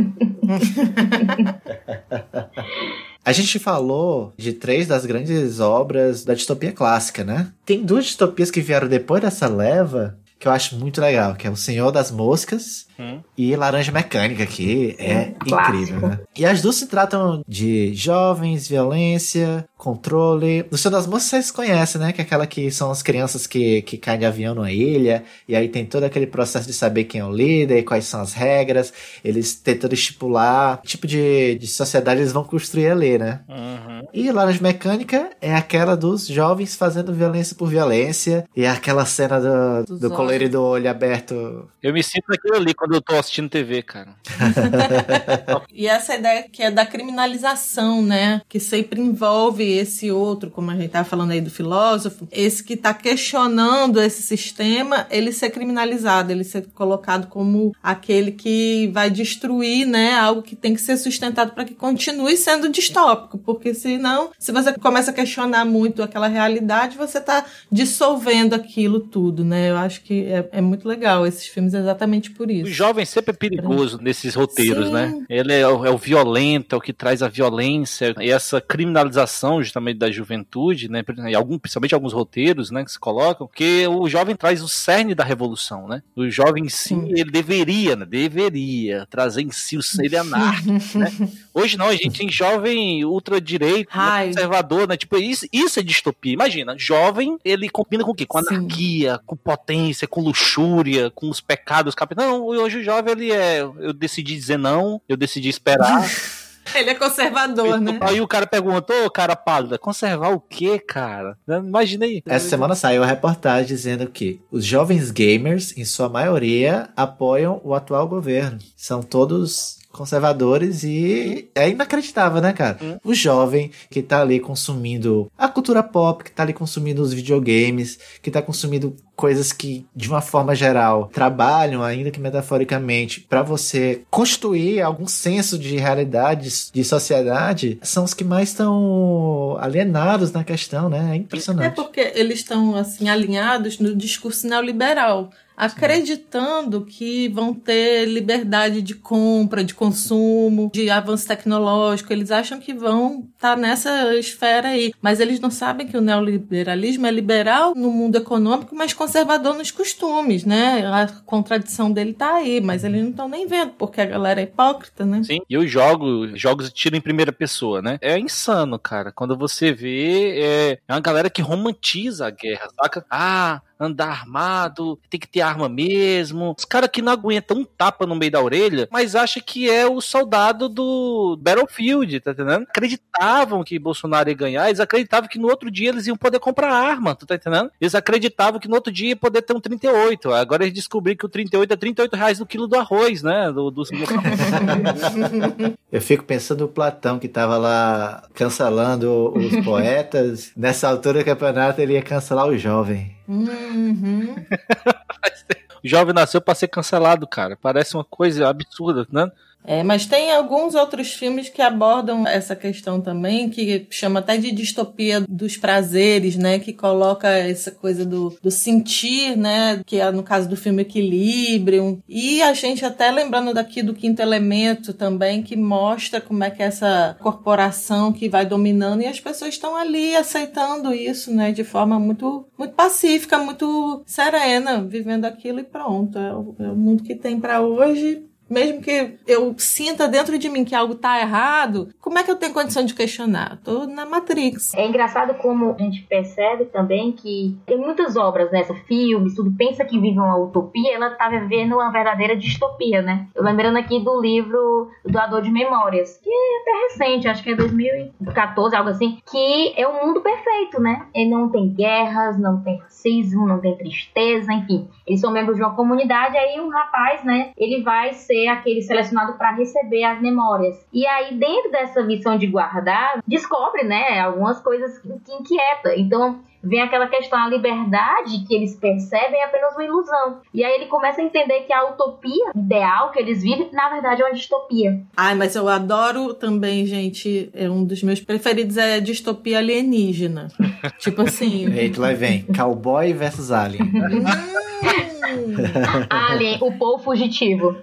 A A gente falou de três das grandes obras da distopia clássica, né? Tem duas distopias que vieram depois dessa leva que eu acho muito legal, que é O Senhor das Moscas hum. e Laranja Mecânica, que é hum, incrível, né? E as duas se tratam de jovens, violência, controle. O Senhor das Moscas vocês conhecem, né? Que é aquela que são as crianças que, que caem de avião numa ilha, e aí tem todo aquele processo de saber quem é o líder e quais são as regras, eles tentando estipular que tipo de, de sociedade eles vão construir ali, né? Uhum. E Laranja Mecânica é aquela dos jovens fazendo violência por violência, e é aquela cena do, do loiro do olho aberto. Eu me sinto aquilo ali quando eu tô assistindo TV, cara. e essa ideia que é da criminalização, né? Que sempre envolve esse outro, como a gente tava falando aí do filósofo, esse que tá questionando esse sistema, ele ser criminalizado, ele ser colocado como aquele que vai destruir, né? Algo que tem que ser sustentado para que continue sendo distópico, porque senão, se você começa a questionar muito aquela realidade, você tá dissolvendo aquilo tudo, né? Eu acho que é, é, muito legal esses filmes exatamente por isso. Jovem sempre é perigoso nesses roteiros, Sim. né? Ele é o, é o, violento, é o que traz a violência e essa criminalização justamente da juventude, né? E algum, principalmente alguns roteiros, né, que se colocam, que o jovem traz o cerne da revolução, né? O jovem sim, sim. ele deveria, né? Deveria trazer em si o ele anárquico, né? Hoje não, a gente tem jovem ultradireito, né, conservador, né? Tipo, isso, isso é distopia. Imagina, jovem, ele combina com o quê? Com anarquia, sim. com potência, com luxúria, com os pecados capitais. Não, hoje o jovem ele é. Eu decidi dizer não, eu decidi esperar. Ele é conservador, né? Aí o cara perguntou, cara pálida, conservar o quê, cara? Imagina aí. Essa semana saiu a reportagem dizendo que os jovens gamers, em sua maioria, apoiam o atual governo. São todos conservadores e é inacreditável, né, cara? Hum. O jovem que tá ali consumindo a cultura pop, que tá ali consumindo os videogames, que tá consumindo coisas que, de uma forma geral, trabalham, ainda que metaforicamente, para você construir algum senso de realidade, de sociedade, são os que mais estão alienados na questão, né? É impressionante. É porque eles estão, assim, alinhados no discurso neoliberal acreditando que vão ter liberdade de compra, de consumo, de avanço tecnológico. Eles acham que vão estar tá nessa esfera aí. Mas eles não sabem que o neoliberalismo é liberal no mundo econômico, mas conservador nos costumes, né? A contradição dele tá aí, mas eles não estão nem vendo, porque a galera é hipócrita, né? Sim, e os jogos, jogos tiro em primeira pessoa, né? É insano, cara. Quando você vê, é, é uma galera que romantiza a guerra, saca? Ah, andar armado, tem que ter arma mesmo. Os caras que não aguentam um tapa no meio da orelha, mas acha que é o soldado do Battlefield, tá entendendo? Acreditavam que Bolsonaro ia ganhar, eles acreditavam que no outro dia eles iam poder comprar arma, tu tá entendendo? Eles acreditavam que no outro dia ia poder ter um 38. Agora eles descobriram que o 38 é 38 reais no quilo do arroz, né? Do, do... Eu fico pensando no Platão que tava lá cancelando os poetas. Nessa altura do campeonato ele ia cancelar o jovem. Uhum. o jovem nasceu para ser cancelado, cara. Parece uma coisa absurda, né? É, mas tem alguns outros filmes que abordam essa questão também, que chama até de distopia dos prazeres, né? Que coloca essa coisa do, do sentir, né? Que é no caso do filme Equilibrium. E a gente até lembrando daqui do Quinto Elemento também, que mostra como é que é essa corporação que vai dominando e as pessoas estão ali aceitando isso, né? De forma muito, muito pacífica, muito serena, vivendo aquilo e pronto. É o, é o mundo que tem para hoje mesmo que eu sinta dentro de mim que algo tá errado, como é que eu tenho condição de questionar? Tô na Matrix. É engraçado como a gente percebe também que tem muitas obras nessa, filmes, tudo pensa que vive uma utopia, ela tá vivendo uma verdadeira distopia, né? Eu lembrando aqui do livro Doador de Memórias, que é até recente, acho que é 2014, algo assim, que é um mundo perfeito, né? Ele não tem guerras, não tem racismo, não tem tristeza, enfim. Eles são membros de uma comunidade, aí um rapaz, né, ele vai ser ser aquele selecionado para receber as memórias. E aí, dentro dessa missão de guardar, descobre, né, algumas coisas que, que inquieta. Então, vem aquela questão, a liberdade que eles percebem é apenas uma ilusão. E aí ele começa a entender que a utopia ideal que eles vivem, na verdade, é uma distopia. Ai, mas eu adoro também, gente, é um dos meus preferidos é distopia alienígena. tipo assim. Eita, lá vem. Cowboy versus Alien. Alien, o povo fugitivo.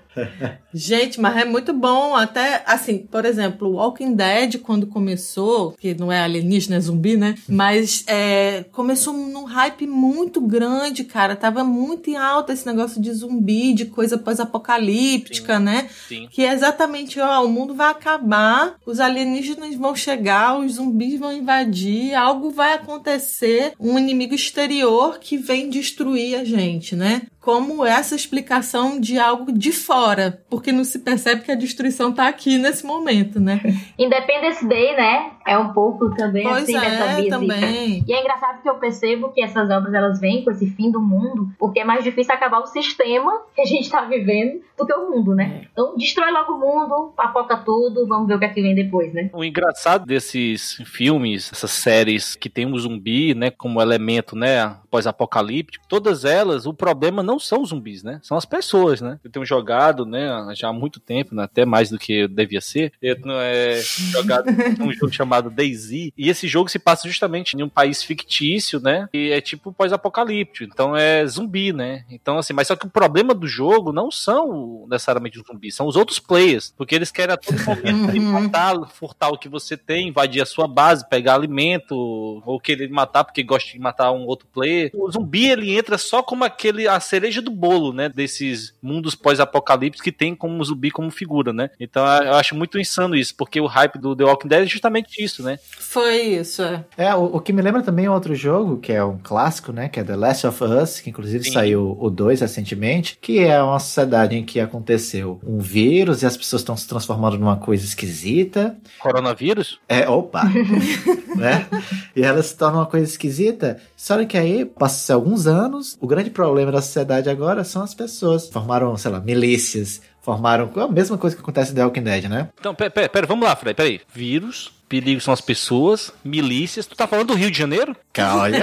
Gente, mas é muito bom. Até, assim, por exemplo, Walking Dead, quando começou, que não é alienígena, é zumbi, né? Mas é, começou num hype muito grande, cara. Tava muito em alta esse negócio de zumbi, de coisa pós-apocalíptica, né? Sim. Que é exatamente, ó, o mundo vai acabar, os alienígenas vão chegar, os zumbis vão invadir, algo vai acontecer, um inimigo exterior que vem destruir a gente, né? Como essa explicação de algo de fora, porque não se percebe que a destruição tá aqui nesse momento, né? Independence Day, né? É um pouco também Pois assim dessa é, bíblica. também. E é engraçado que eu percebo que essas obras elas vêm com esse fim do mundo, porque é mais difícil acabar o sistema que a gente tá vivendo do que o mundo, né? Então destrói logo o mundo, papoca tudo, vamos ver o que é que vem depois, né? O engraçado desses filmes, essas séries que tem um zumbi, né, como elemento, né, pós-apocalíptico, todas elas, o problema não são os zumbis, né, são as pessoas, né. Eu tenho jogado, né, já há muito tempo, né, até mais do que devia ser, eu tenho é, jogado um jogo chamado DayZ, e esse jogo se passa justamente em um país fictício, né, e é tipo pós-apocalíptico, então é zumbi, né, então assim, mas só que o problema do jogo não são necessariamente os zumbis, são os outros players, porque eles querem a todo momento Uhum. matar, furtar o que você tem, invadir a sua base, pegar alimento, ou querer matar porque gosta de matar um outro player. O zumbi ele entra só como aquele a cereja do bolo, né, desses mundos pós-apocalípticos que tem como zumbi como figura, né? Então eu acho muito insano isso, porque o hype do The Walking Dead é justamente isso, né? Foi isso, é. É, o, o que me lembra também é outro jogo, que é um clássico, né? Que é The Last of Us, que inclusive Sim. saiu o 2 recentemente, que é uma sociedade em que aconteceu um vírus e as pessoas estão se transformando numa coisa esquisita. Coronavírus? É, opa! né? E elas se tornam uma coisa esquisita. Só que aí, passam alguns anos, o grande problema da sociedade agora são as pessoas. Formaram, sei lá, milícias. Formaram a mesma coisa que acontece no The Walking Dead, né? Então, pera, pera, pera, vamos lá, Fred, peraí. Vírus, perigo são as pessoas, milícias. Tu tá falando do Rio de Janeiro?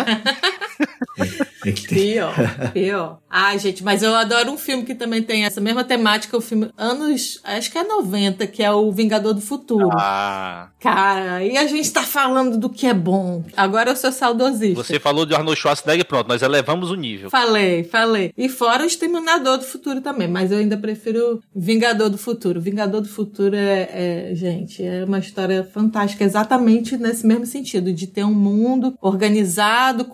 Olha. Pior, pior. Ai, gente, mas eu adoro um filme que também tem essa mesma temática, o filme anos, acho que é 90, que é o Vingador do Futuro. Ah, Cara, e a gente tá falando do que é bom. Agora eu sou saudosista. você falou de Arnold Schwarzenegger, pronto, nós elevamos o nível. Falei, falei. E fora o Exterminador do Futuro também, mas eu ainda prefiro Vingador do Futuro. Vingador do Futuro é, é, gente, é uma história fantástica, exatamente nesse mesmo sentido, de ter um mundo organizado,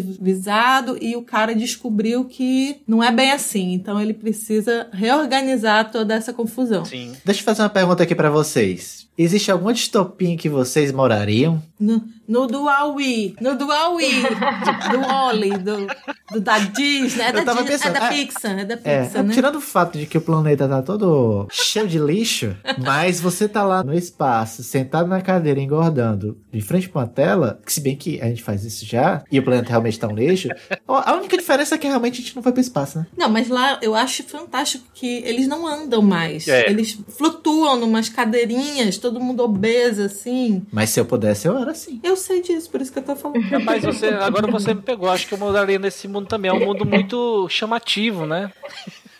corporativizado, e o cara descobriu que não é bem assim. Então ele precisa reorganizar toda essa confusão. Sim. Deixa eu fazer uma pergunta aqui pra vocês. Existe alguma distopia em que vocês morariam? No, no do Huawei, no do Huawei, do Wally, do, do da Disney, é da, Eu tava Disney, pensando, é da Pixar, é da É, Pixar, né? tirando o fato de que o planeta tá todo cheio de lixo, mas você tá lá no espaço, sentado na cadeira, engordando, de frente pra uma tela, que se bem que a gente faz isso já, e o planeta realmente tá um lixo, a única diferença é que realmente a gente não foi pro espaço, né? Não, mas lá eu acho fantástico que eles não andam mais. É. Eles flutuam numas cadeirinhas, todo mundo obeso, assim. Mas se eu pudesse, eu era assim. Eu sei disso, por isso que eu tô falando. Mas você, agora você me pegou. Acho que eu moraria nesse mundo também. É um mundo muito chamativo, né?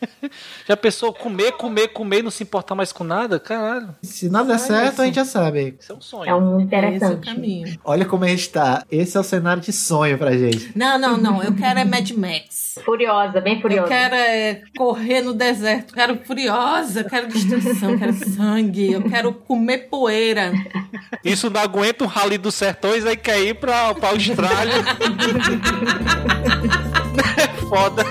Já pensou comer, comer, comer e não se importar mais com nada? Caralho, Se nada der certo, a gente já sabe. isso é um sonho. É um É esse o interessante. caminho. Olha como a gente tá. Esse é o cenário de sonho pra gente. Não, não, não. Eu quero é Mad Max. Furiosa, bem Eu furiosa. quero é correr no deserto. Eu quero furiosa, eu quero destruição, eu quero sangue, eu quero comer poeira. Isso não aguenta um rally dos sertões, aí quer ir pra, pra Austrália. é foda.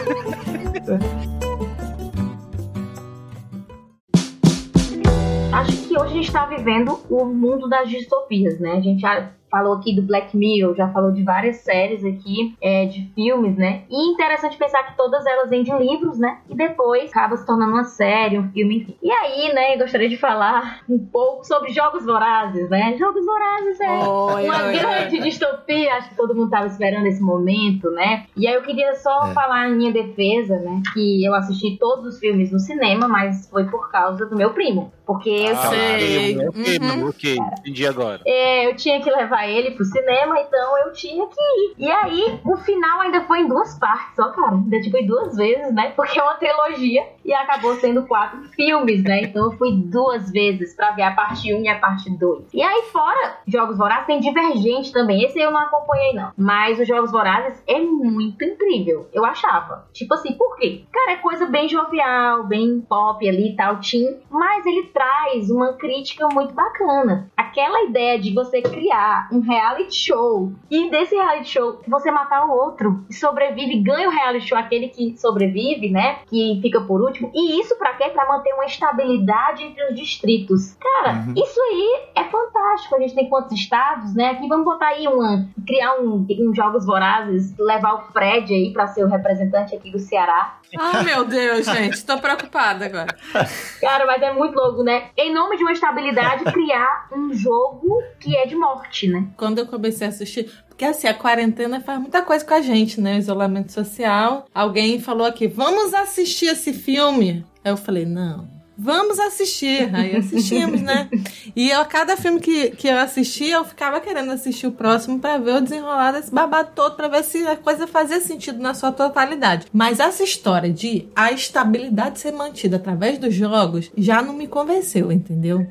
Gente está vivendo o mundo das distopias, né? A gente já falou aqui do Black Mirror, já falou de várias séries aqui, é, de filmes, né? E interessante pensar que todas elas vêm de livros, né? E depois acaba se tornando uma série, um filme, enfim. E aí, né, eu gostaria de falar um pouco sobre Jogos Vorazes, né? Jogos Vorazes é uma grande distopia, acho que todo mundo tava esperando esse momento, né? E aí eu queria só É. falar em minha defesa, né? Que eu assisti todos os filmes no cinema, mas foi por causa do meu primo. Porque eu sei. Ok, Uhum. ok, entendi agora. é, eu tinha que levar levar ele pro cinema, então eu tinha que ir. E aí, o final ainda foi em duas partes, ó, cara. Ainda tipo em duas vezes, né? Porque é uma trilogia e acabou sendo quatro filmes, né? Então eu fui duas vezes pra ver a parte 1 e a parte 2. E aí, fora Jogos Vorazes, tem Divergente também. Esse eu não acompanhei, não. Mas os Jogos Vorazes é muito incrível. Eu achava. Tipo assim, por quê? Cara, é coisa bem jovial, bem pop ali e tal, teen. Mas ele traz uma crítica muito bacana. Aquela ideia de você criar um reality show e desse reality show você matar o outro e sobrevive, ganha o reality show aquele que sobrevive, né? Que fica por último. E isso para quê? Para manter uma estabilidade entre os distritos. Cara, uhum. isso aí é fantástico. A gente tem quantos estados, né? Aqui vamos botar aí uma criar um, um jogos vorazes, levar o Fred aí para ser o representante aqui do Ceará. Ah, meu Deus, gente, tô preocupada agora. Cara, mas é muito louco, né? Em nome de uma estabilidade, criar um jogo que é de morte, né? Quando eu comecei a assistir, porque assim, a quarentena faz muita coisa com a gente, né? O isolamento social. Alguém falou aqui, vamos assistir esse filme. Aí eu falei, não vamos assistir. Aí assistimos, né? E eu, a cada filme que, que eu assistia, eu ficava querendo assistir o próximo para ver o desenrolar desse babado todo, pra ver se a coisa fazia sentido na sua totalidade. Mas essa história de a estabilidade ser mantida através dos jogos já não me convenceu, entendeu?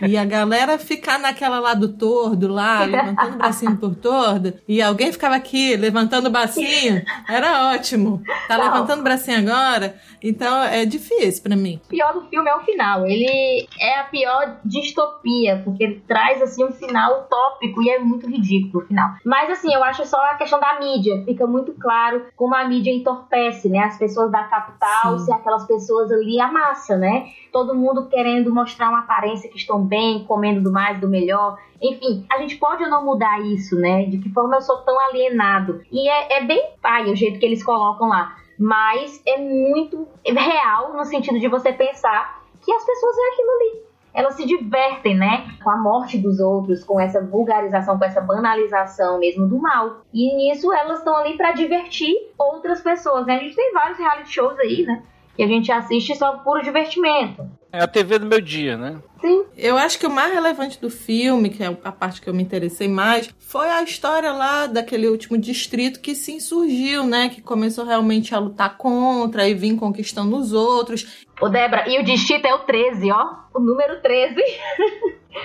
E a galera ficar naquela lá do tordo, lá, levantando o bracinho por tordo, e alguém ficava aqui levantando o bracinho, era ótimo. Tá levantando o bracinho agora? Então é difícil para mim. O pior do filme o final. Ele é a pior distopia, porque ele traz assim um final utópico e é muito ridículo o final. Mas assim, eu acho só a questão da mídia. Fica muito claro como a mídia entorpece, né? As pessoas da capital, Sim. se aquelas pessoas ali a massa, né? Todo mundo querendo mostrar uma aparência que estão bem, comendo do mais, do melhor. Enfim, a gente pode ou não mudar isso, né? De que forma eu sou tão alienado. E é, é bem pai o jeito que eles colocam lá mas é muito real no sentido de você pensar que as pessoas é aquilo ali. Elas se divertem, né? Com a morte dos outros, com essa vulgarização, com essa banalização mesmo do mal. E nisso elas estão ali para divertir outras pessoas, né? A gente tem vários reality shows aí, né? Que a gente assiste só por divertimento. É a TV do meu dia, né? Sim. Eu acho que o mais relevante do filme, que é a parte que eu me interessei mais, foi a história lá daquele último distrito que se insurgiu, né? Que começou realmente a lutar contra e vir conquistando os outros. Ô, Débora, e o distrito é o 13, ó. O número 13.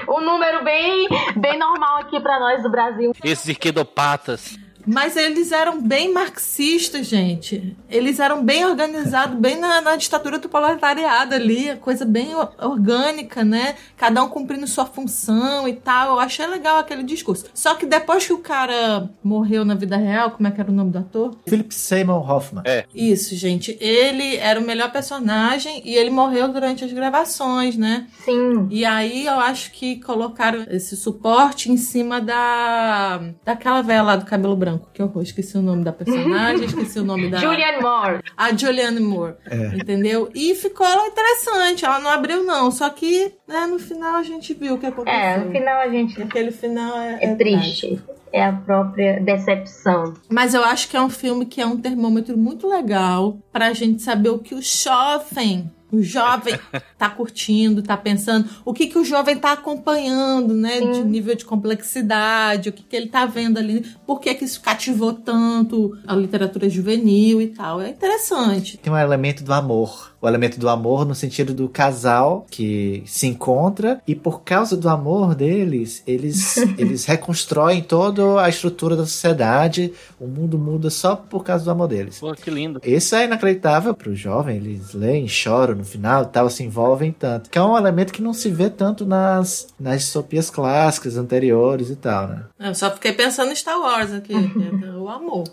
um número bem, bem normal aqui para nós do Brasil. Esses esquedopatas. Mas eles eram bem marxistas, gente. Eles eram bem organizados, bem na, na ditadura do proletariado ali, coisa bem orgânica, né? Cada um cumprindo sua função e tal. Eu achei legal aquele discurso. Só que depois que o cara morreu na vida real, como é que era o nome do ator? Philip Seymour Hoffman. É. Isso, gente. Ele era o melhor personagem e ele morreu durante as gravações, né? Sim. E aí eu acho que colocaram esse suporte em cima da daquela velha lá do cabelo branco branco. Que horror, esqueci o nome da personagem, esqueci o nome da. Julianne Moore. A Julianne Moore. É. Entendeu? E ficou interessante. Ela não abriu, não. Só que, né, no final a gente viu o que aconteceu. É, no final a gente. Aquele final é. É, é triste. Trágico. É a própria decepção. Mas eu acho que é um filme que é um termômetro muito legal pra gente saber o que o jovem o jovem tá curtindo, tá pensando, o que que o jovem tá acompanhando, né, Sim. de nível de complexidade, o que que ele tá vendo ali, por que que isso cativou tanto a literatura juvenil e tal. É interessante. Tem um elemento do amor o elemento do amor no sentido do casal que se encontra e por causa do amor deles, eles, eles reconstroem toda a estrutura da sociedade, o mundo muda só por causa do amor deles. Pô, que lindo. Isso é inacreditável pro jovem, eles leem, choram no final e tal, se envolvem tanto. Que é um elemento que não se vê tanto nas, nas distopias clássicas anteriores e tal, né? Eu só fiquei pensando em Star Wars aqui, é o amor.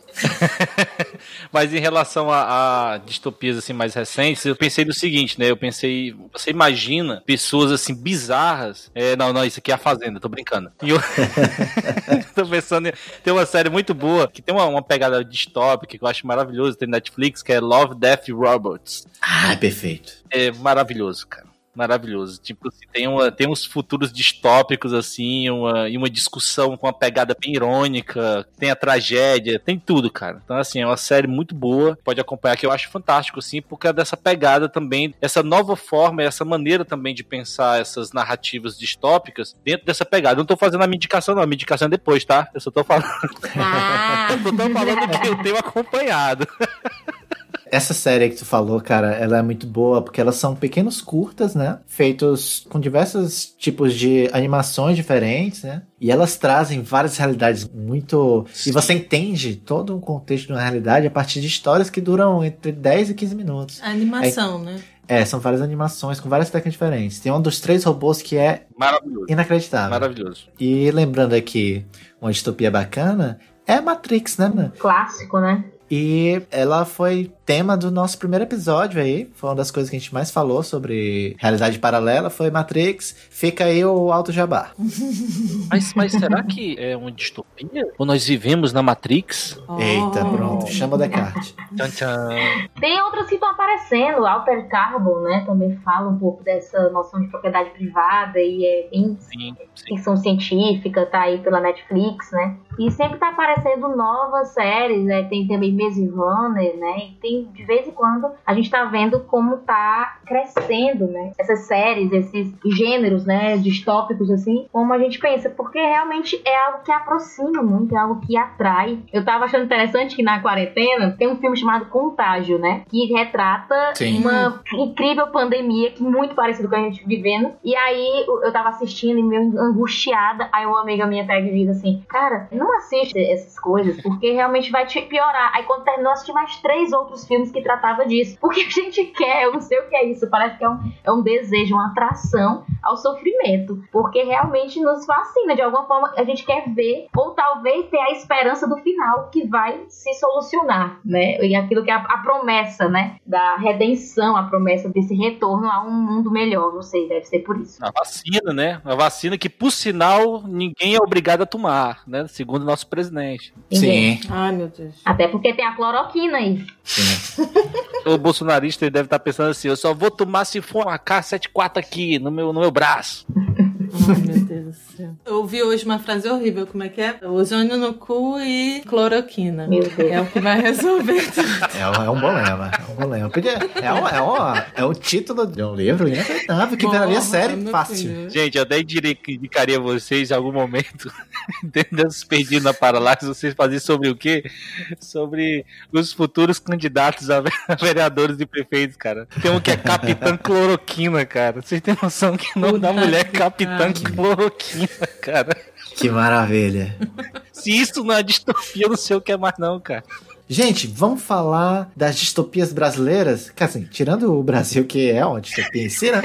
Mas em relação a, a distopias assim mais recentes, eu pensei no seguinte, né? Eu pensei, você imagina pessoas assim bizarras. É, não, não, isso aqui é a Fazenda, tô brincando. E eu tô pensando, tem uma série muito boa que tem uma, uma pegada distópica que eu acho maravilhoso, tem Netflix, que é Love, Death Robots. Ah, é perfeito. É maravilhoso, cara. Maravilhoso. Tipo, assim, tem, uma, tem uns futuros distópicos, assim, uma, e uma discussão com uma pegada bem irônica, tem a tragédia, tem tudo, cara. Então, assim, é uma série muito boa, pode acompanhar, que eu acho fantástico, assim, porque é dessa pegada também, essa nova forma, essa maneira também de pensar essas narrativas distópicas dentro dessa pegada. Eu não tô fazendo a minha indicação, não, a minha indicação é depois, tá? Eu só tô falando. Ah. eu só tô falando que eu tenho acompanhado. Essa série que tu falou, cara, ela é muito boa porque elas são pequenos curtas, né? Feitos com diversos tipos de animações diferentes, né? E elas trazem várias realidades muito. Sim. E você entende todo um contexto de uma realidade a partir de histórias que duram entre 10 e 15 minutos. A animação, né? É, são várias animações com várias técnicas diferentes. Tem um dos três robôs que é Maravilhoso. inacreditável. Maravilhoso. E lembrando aqui, uma distopia bacana é Matrix, né, mano? Clássico, né? E ela foi tema do nosso primeiro episódio aí. Foi uma das coisas que a gente mais falou sobre realidade paralela, foi Matrix. Fica aí o alto jabá. Mas, mas será que é uma distopia? Ou nós vivemos na Matrix? Eita, Oh. pronto. Chama o Descartes. Tchan, tchan. Tem outras que estão aparecendo, Alter Carbon, né? Também fala um pouco dessa noção de propriedade privada e é bem Sim, sim. ficção científica, tá aí pela Netflix, né? E sempre tá aparecendo novas séries, né? Tem também Maze Runner, né? E tem, de vez em quando, a gente tá vendo como tá crescendo, né? Essas séries, esses gêneros, né? Distópicos, assim, como a gente pensa. Porque realmente é algo que aproxima muito, é algo que atrai. Eu tava achando interessante que na quarentena tem um filme chamado Contágio, né? Que retrata Sim. uma incrível pandemia, que muito parecido com a gente vivendo. E aí eu tava assistindo e meio angustiada. Aí uma amiga minha pega e diz assim: Cara, não assiste essas coisas, porque realmente vai te piorar. Aí quando terminou, assisti mais três outros filmes que tratavam disso. Porque a gente quer, eu não sei o que é isso. Parece que é um, é um desejo, uma atração ao sofrimento. Porque realmente nos fascina. De alguma forma, a gente quer ver, ou talvez ter a esperança do final que vai se solucionar, né? E aquilo que é a, a promessa, né? Da redenção, a promessa desse retorno a um mundo melhor. Não sei, deve ser por isso. A vacina, né? A vacina que, por sinal, ninguém é obrigado a tomar, né? Segundo o nosso presidente. Ninguém. Sim, Ai, meu Deus. Até porque tem a cloroquina aí. sim. O bolsonarista ele deve estar pensando assim: eu só vou tomar se for uma K74 aqui no meu, no meu braço. Ai, meu Deus do céu. Eu ouvi hoje uma frase horrível, como é que é? Ozônio no cu e cloroquina. Meu Deus. É o que vai resolver tudo. É, um- é um bom lema. É um bom lema. Podia, é, um, é, um, é um título de um livro inacreditável que viraria série fácil. filho. Gente, eu até diria que indicaria vocês em algum momento, dentro desses perdidos na Paralaxe, vocês fazerem sobre o quê? Sobre os futuros candidatos a ve- a vereadores e prefeitos, cara. Tem um que é Capitã Cloroquina, cara. Vocês têm noção que o nome da mulher é Capitã pariu. Cara. Que maravilha. Se isso não é distopia, eu não sei o que é mais não, cara. Gente, vamos falar das distopias brasileiras? Que assim, tirando o Brasil, que é uma distopia em si, né?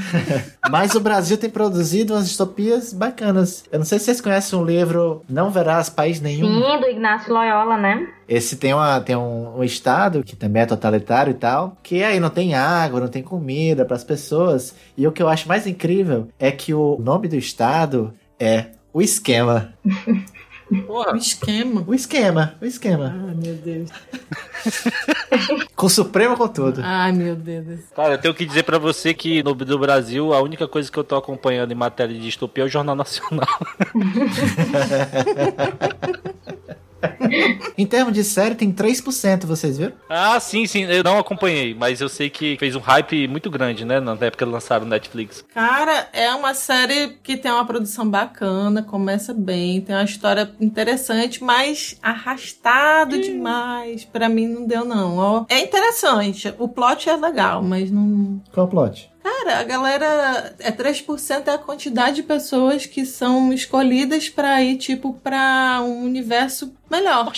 Mas o Brasil tem produzido umas distopias bacanas. Eu não sei se vocês conhecem um livro Não Verás País Nenhum. Sim, do Ignacio Loyola, né? Esse tem, uma, tem um, um estado que também é totalitário e tal, que aí não tem água, não tem comida para as pessoas. E o que eu acho mais incrível é que o nome do estado é o esquema. O Porra, esquema. O esquema, o esquema. Ai, meu Deus. Com o Supremo com tudo. Ai, meu Deus. cara, eu tenho que dizer pra você que no do Brasil, a única coisa que eu tô acompanhando em matéria de distopia é o Jornal Nacional. Em termos de série, tem 3%, vocês viram? Ah, sim, sim, eu não acompanhei, mas eu sei que fez um hype muito grande, né, na época que lançaram no Netflix. Cara, é uma série que tem uma produção bacana, começa bem, tem uma história interessante, mas arrastado demais. Pra mim não deu, não. Ó, É interessante, o plot é legal, mas não. Qual é o plot? Cara, a galera. É 3% é a quantidade de pessoas que são escolhidas pra ir, tipo, pra um universo melhor.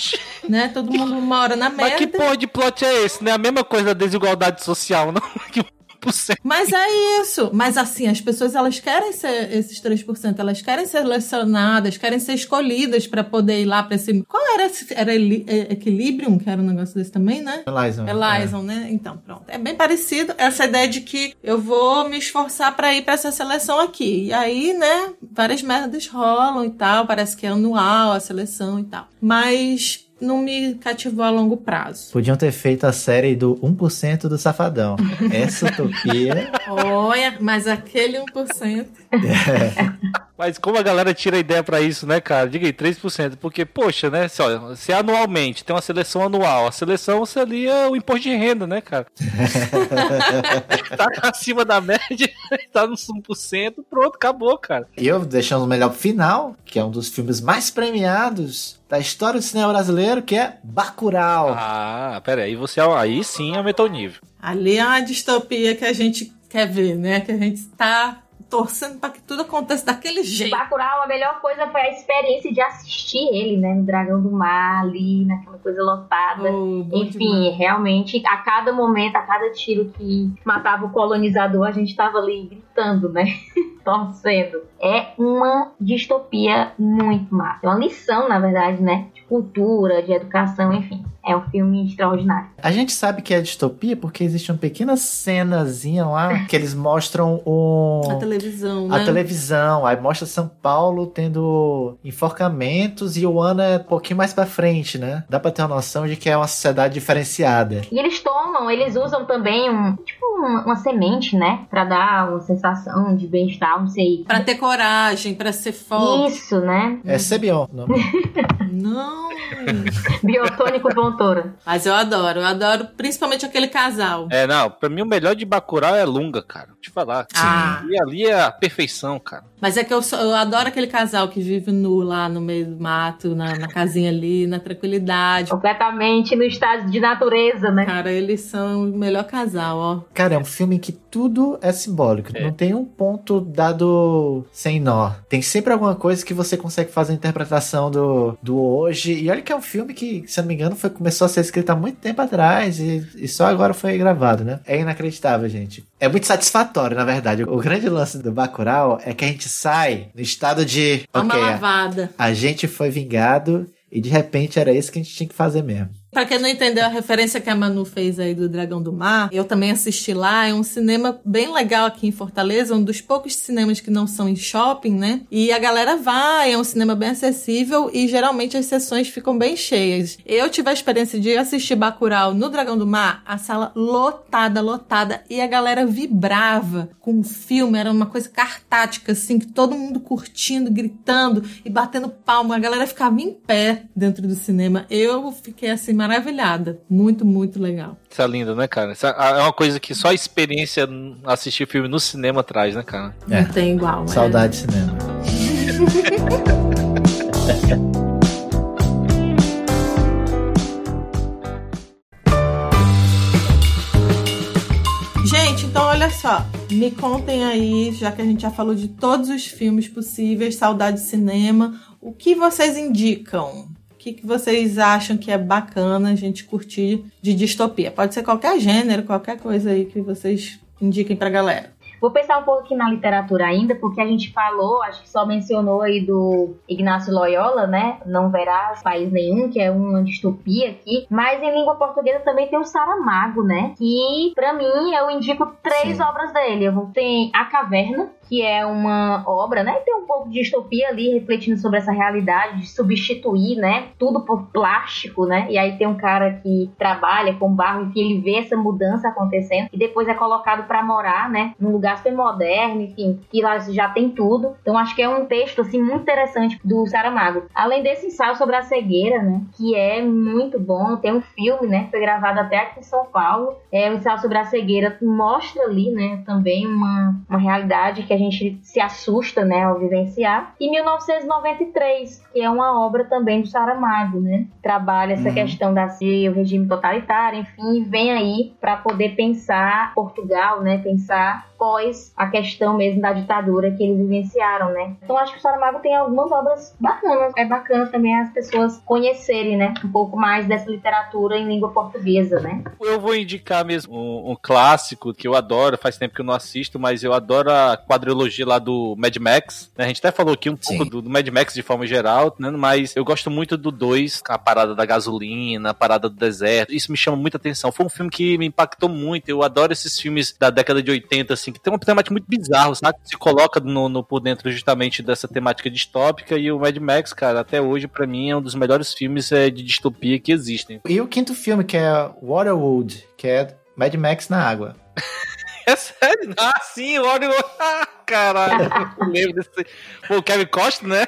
Né? Todo mundo mora na merda. Mas que porra de plot é esse, né? A mesma coisa da desigualdade social, não? Que 1%. Mas é isso. Mas assim, as pessoas elas querem ser esses 3%, elas querem ser selecionadas, querem ser escolhidas pra poder ir lá pra esse. Qual era esse? Era é, Equilibrium, que era um negócio desse também, né? Elison. É Lyson, né? Então, pronto. É bem parecido essa ideia de que eu vou me esforçar pra ir pra essa seleção aqui. E aí, né, várias merdas rolam e tal. Parece que é anual a seleção e tal. Mas não me cativou a longo prazo. Podiam ter feito a série do 1% do Safadão. Essa utopia. Olha, mas aquele 1%. É. Mas como a galera tira ideia para isso, né, cara? Diga aí, 3%. Porque, poxa, né? Se, olha, se anualmente tem uma seleção anual, a seleção ali é o imposto de renda, né, cara? tá acima da média, tá nos 1%, pronto, acabou, cara. E eu deixando o melhor final, que é um dos filmes mais premiados da história do cinema brasileiro, que é Bacurau. Ah, pera aí, você aí sim aumentou o nível. Ali é uma distopia que a gente quer ver, né? Que a gente está torcendo para que tudo aconteça daquele jeito. Bacurau, a melhor coisa foi a experiência de assistir ele, né? No Dragão do Mar, ali, naquela coisa lotada. Oh, Enfim, demais. realmente, a cada momento, a cada tiro que matava o colonizador, a gente tava ali gritando, né? Torcendo. É uma distopia muito massa. É uma lição, na verdade, né? De cultura, de educação, enfim. É um filme extraordinário. A gente sabe que é distopia porque existe uma pequena cenazinha lá que eles mostram o... A televisão, a né? televisão, aí mostra São Paulo tendo enforcamentos e o ano é um pouquinho mais pra frente, né? Dá pra ter uma noção de que é uma sociedade diferenciada. E eles tomam, eles usam também um, tipo uma, uma semente, né? Pra dar uma sensação de bem-estar, não sei. Pra ter coragem, pra ser forte. Isso, né? É Sebion. não? Não. Biotônico Vontora. Mas eu adoro, eu adoro principalmente aquele casal. É, não, pra mim o melhor de Bacurau é Lunga, cara. Deixa eu falar. Ah. E ali é a perfeição, cara. Mas é que eu, só- eu adoro aquele casal que vive nu lá no meio do mato, na, na casinha ali, na tranquilidade. Completamente no estado de natureza, né? Cara, eles são o melhor casal, ó. Cara, é um filme em que tudo é simbólico. É. Não tem um ponto dado sem nó. Tem sempre alguma coisa que você consegue fazer a interpretação do, do hoje. E olha que é um filme que, se eu não me engano, foi, começou a ser escrito há muito tempo atrás e, e só agora foi gravado, né? É inacreditável, gente. É muito satisfatório, na verdade. O grande lance do Bacurau é que a gente sai no estado de... Uma ok, lavada. a gente foi vingado e de repente era isso que a gente tinha que fazer mesmo. Pra quem não entendeu a referência que a Manu fez aí do Dragão do Mar, eu também assisti lá. É um cinema bem legal aqui em Fortaleza, um dos poucos cinemas que não são em shopping, né? E a galera vai, é um cinema bem acessível e geralmente as sessões ficam bem cheias. Eu tive a experiência de assistir Bacurau no Dragão do Mar, a sala lotada, lotada, e a galera vibrava com o filme, era uma coisa cartática, assim, que todo mundo curtindo, gritando e batendo palma. A galera ficava em pé dentro do cinema. Eu fiquei assim maravilhada. Muito, muito legal. Isso é lindo, né, cara? Isso é uma coisa que só a experiência assistir filme no cinema traz, né, cara? É. Não tem igual. é. Saudade de cinema. Gente, então olha só. Me contem aí, já que a gente já falou de todos os filmes possíveis, Saudade de Cinema, o que vocês indicam? O que, que vocês acham que é bacana a gente curtir de distopia? Pode ser qualquer gênero, qualquer coisa aí que vocês indiquem pra galera. Vou pensar um pouco aqui na literatura ainda, porque a gente falou, acho que só mencionou aí do Ignácio Loyola, né? Não verás país nenhum, que é uma distopia aqui. Mas em língua portuguesa também tem o Saramago, né? Que, pra mim, eu indico três Sim. obras dele. Eu vou ter A Caverna, que é uma obra, né? Tem um pouco de distopia ali, refletindo sobre essa realidade de substituir, né? Tudo por plástico, né? E aí tem um cara que trabalha com barro, enfim, ele vê essa mudança acontecendo e depois é colocado pra morar, né? Num lugar super moderno, enfim, que lá já tem tudo. Então acho que é um texto, assim, muito interessante do Saramago. Além desse ensaio sobre a cegueira, né? Que é muito bom. Tem um filme, né? Foi gravado até aqui em São Paulo. É um ensaio sobre a cegueira que mostra ali, né? Também uma, uma realidade que a gente se assusta, né? Ao vivenciar. E 1993, que é uma obra também do Saramago, né? Trabalha essa Uhum. questão da CIA, o regime totalitário, enfim, e vem aí para poder pensar Portugal, né? Pensar pós a questão mesmo da ditadura que eles vivenciaram, né? Então acho que o Saramago tem algumas obras bacanas. É bacana também as pessoas conhecerem, né? Um pouco mais dessa literatura em língua portuguesa, né? Eu vou indicar mesmo um, um clássico que eu adoro, faz tempo que eu não assisto, mas eu adoro a quadrilogia lá do Mad Max. Né? A gente até falou aqui um pouco do, do, Mad Max de forma geral, né? mas eu gosto muito do 2, a parada da gasolina, a parada do deserto. Isso me chama muita atenção. Foi um filme que me impactou muito. Eu adoro esses filmes da década de 80, assim, que tem uma temática muito bizarra, sabe? Se coloca no, no, por dentro justamente dessa temática distópica. E o Mad Max, cara, até hoje, para mim, é um dos melhores filmes é, de distopia que existem. E o quinto filme, que é Waterworld, que é Mad Max na água. É sério? Ah, sim, o. Ah, caralho, eu lembro desse. Pô, o Kevin Costa, né?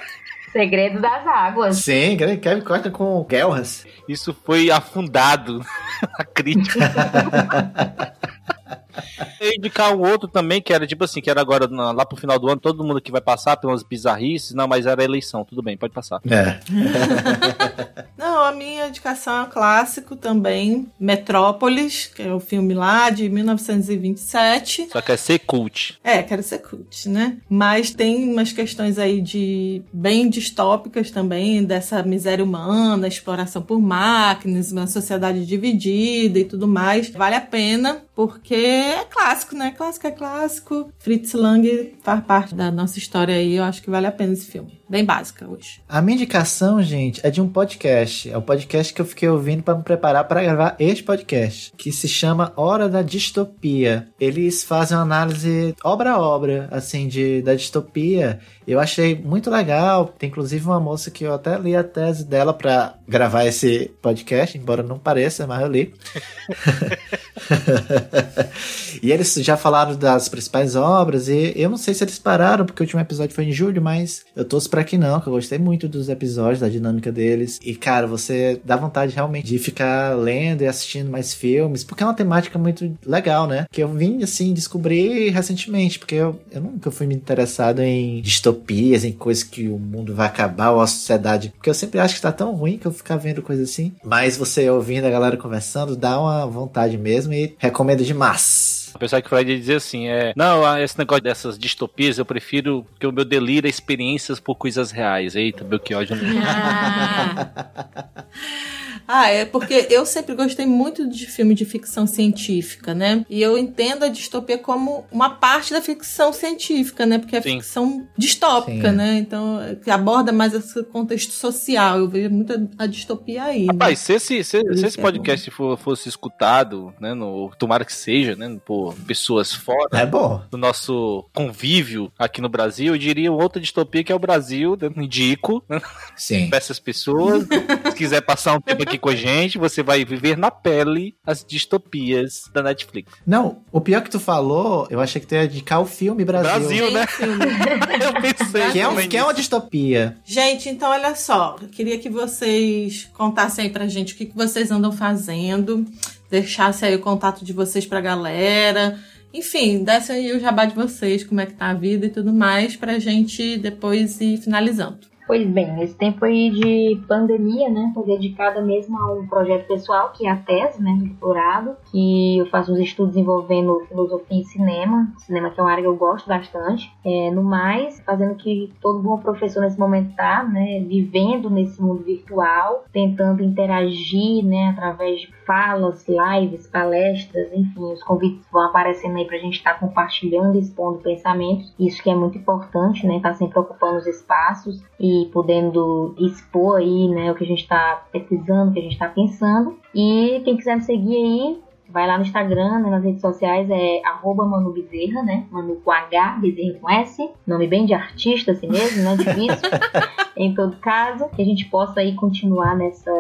Segredo das Águas. Sim, Kevin Costa com Gelras. Isso foi afundado na crítica. Eu indicar um outro também, que era tipo assim, que era agora lá pro final do ano, todo mundo que vai passar pelas bizarrices, não, mas era eleição, tudo bem, pode passar. É. não, a minha indicação é um clássico também, Metrópolis, que é o filme lá de 1927. Só quer ser cult. É, quero ser cult, né? Mas tem umas questões aí de bem distópicas também, dessa miséria humana, exploração por máquinas, uma sociedade dividida e tudo mais. Vale a pena, porque é clássico, né? Clássico é clássico. Fritz Lang faz parte da nossa história aí. Eu acho que vale a pena esse filme. Bem básica hoje. A minha indicação, gente, é de um podcast. É o um podcast que eu fiquei ouvindo para me preparar para gravar este podcast, que se chama Hora da Distopia. Eles fazem uma análise obra a obra, assim, de, da distopia. Eu achei muito legal. Tem inclusive uma moça que eu até li a tese dela para gravar esse podcast, embora não pareça, mas eu li. e eles já falaram das principais obras, e eu não sei se eles pararam, porque o último episódio foi em julho, mas eu torço pra que não, que eu gostei muito dos episódios, da dinâmica deles. E, cara, você dá vontade realmente de ficar lendo e assistindo mais filmes, porque é uma temática muito legal, né? Que eu vim, assim, descobrir recentemente, porque eu, eu nunca fui me interessado em distopias, em coisas que o mundo vai acabar ou a sociedade, porque eu sempre acho que tá tão ruim que eu ficar vendo coisas assim. Mas você ouvindo a galera conversando, dá uma vontade mesmo e recomendo demais. O pessoal que vai dizer assim, é, não, esse negócio dessas distopias eu prefiro que o meu delírio é experiências por coisas reais. Eita, meu que ódio. Ah. Ah, é porque eu sempre gostei muito de filme de ficção científica, né? E eu entendo a distopia como uma parte da ficção científica, né? Porque é Sim. ficção distópica, Sim. né? Então, que aborda mais esse contexto social. Eu vejo muita a distopia aí. Né? Rapaz, né? se esse, se, se esse é podcast é for, fosse escutado, né? No, tomara que seja, né? Por pessoas fora é bom. do nosso convívio aqui no Brasil, eu diria outra distopia que é o Brasil, né? indico. Né? Sim. Pra essas pessoas. se quiser passar um tempo aqui com a gente, você vai viver na pele as distopias da Netflix. Não, o pior que tu falou, eu achei que tu ia indicar o filme Brasil. Brasil, né? eu pensei. Que é, um, que é uma distopia. Gente, então olha só, eu queria que vocês contassem aí pra gente o que, que vocês andam fazendo, deixassem aí o contato de vocês pra galera. Enfim, desse aí o jabá de vocês, como é que tá a vida e tudo mais, pra gente depois ir finalizando. Pois bem, esse tempo aí de pandemia, né, foi dedicada mesmo a um projeto pessoal, que é a tese, né, do doutorado, que eu faço uns estudos envolvendo filosofia e cinema, cinema que é uma área que eu gosto bastante. É, no mais, fazendo que todo bom professor nesse momento tá, né, vivendo nesse mundo virtual, tentando interagir, né, através de falas, lives, palestras, enfim, os convites vão aparecendo aí pra gente estar tá compartilhando expondo pensamentos. Isso que é muito importante, né, tá sempre ocupando os espaços e podendo expor aí, né, o que a gente está pesquisando, o que a gente está pensando. E quem quiser me seguir aí, vai lá no Instagram, né, nas redes sociais, é arroba Manu Bezerra, né? Manu com H, Bezerra com S. Nome bem de artista, assim mesmo, né? Difícil. em todo caso, que a gente possa aí continuar nessa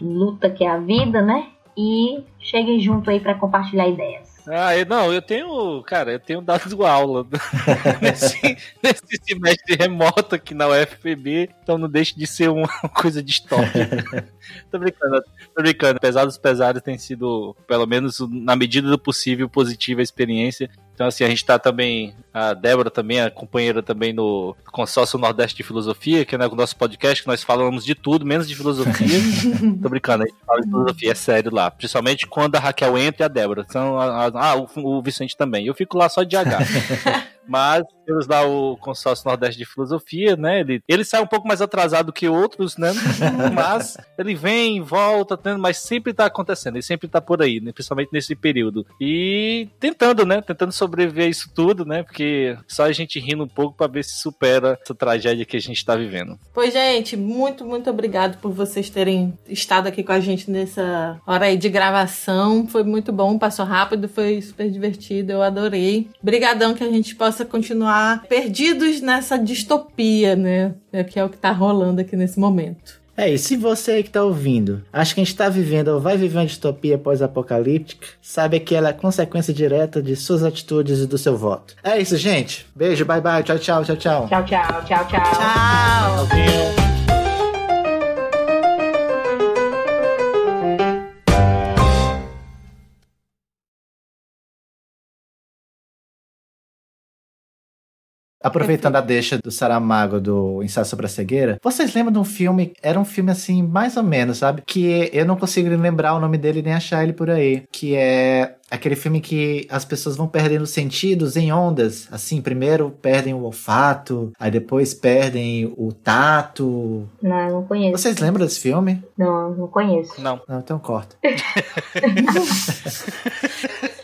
luta que é a vida, né? E cheguem junto aí para compartilhar ideias. Ah, eu, não, eu tenho, cara, eu tenho dado aula nesse, nesse semestre remoto aqui na UFPB, então não deixe de ser uma coisa distópica. tô brincando, tô brincando. Apesar dos pesares, tem sido, pelo menos na medida do possível, positiva a experiência. Então, assim, a gente tá também, a Débora também, a companheira também no Consórcio Nordeste de Filosofia, que é né, o nosso podcast, que nós falamos de tudo, menos de filosofia. Tô brincando, a gente fala de filosofia, é sério lá. Principalmente quando a Raquel entra e a Débora. Então, a, a, ah, o, o Vicente também. Eu fico lá só de H. Mas temos lá o consórcio Nordeste de Filosofia, né? Ele, ele sai um pouco mais atrasado que outros, né? Mas ele vem, volta, mas sempre tá acontecendo, ele sempre tá por aí, né? principalmente nesse período. E tentando, né? Tentando sobreviver a isso tudo, né? Porque só a gente rindo um pouco para ver se supera essa tragédia que a gente tá vivendo. Pois, gente, muito, muito obrigado por vocês terem estado aqui com a gente nessa hora aí de gravação. Foi muito bom, passou rápido, foi super divertido, eu adorei. Obrigadão que a gente possa continuar perdidos nessa distopia, né? É que é o que tá rolando aqui nesse momento. É, e se você que tá ouvindo acha que a gente tá vivendo ou vai viver uma distopia pós-apocalíptica, sabe que ela é consequência direta de suas atitudes e do seu voto. É isso, gente. Beijo, bye bye, tchau, tchau, tchau, tchau. Tchau, tchau, tchau, tchau. Tchau. Aproveitando a deixa do Saramago do Ensaio sobre a Cegueira, vocês lembram de um filme? Era um filme assim, mais ou menos, sabe? Que eu não consigo lembrar o nome dele nem achar ele por aí. Que é aquele filme que as pessoas vão perdendo sentidos em ondas. Assim, primeiro perdem o olfato, aí depois perdem o tato. Não, não conheço. Vocês lembram desse filme? Não, não conheço. Não. Não, então corta.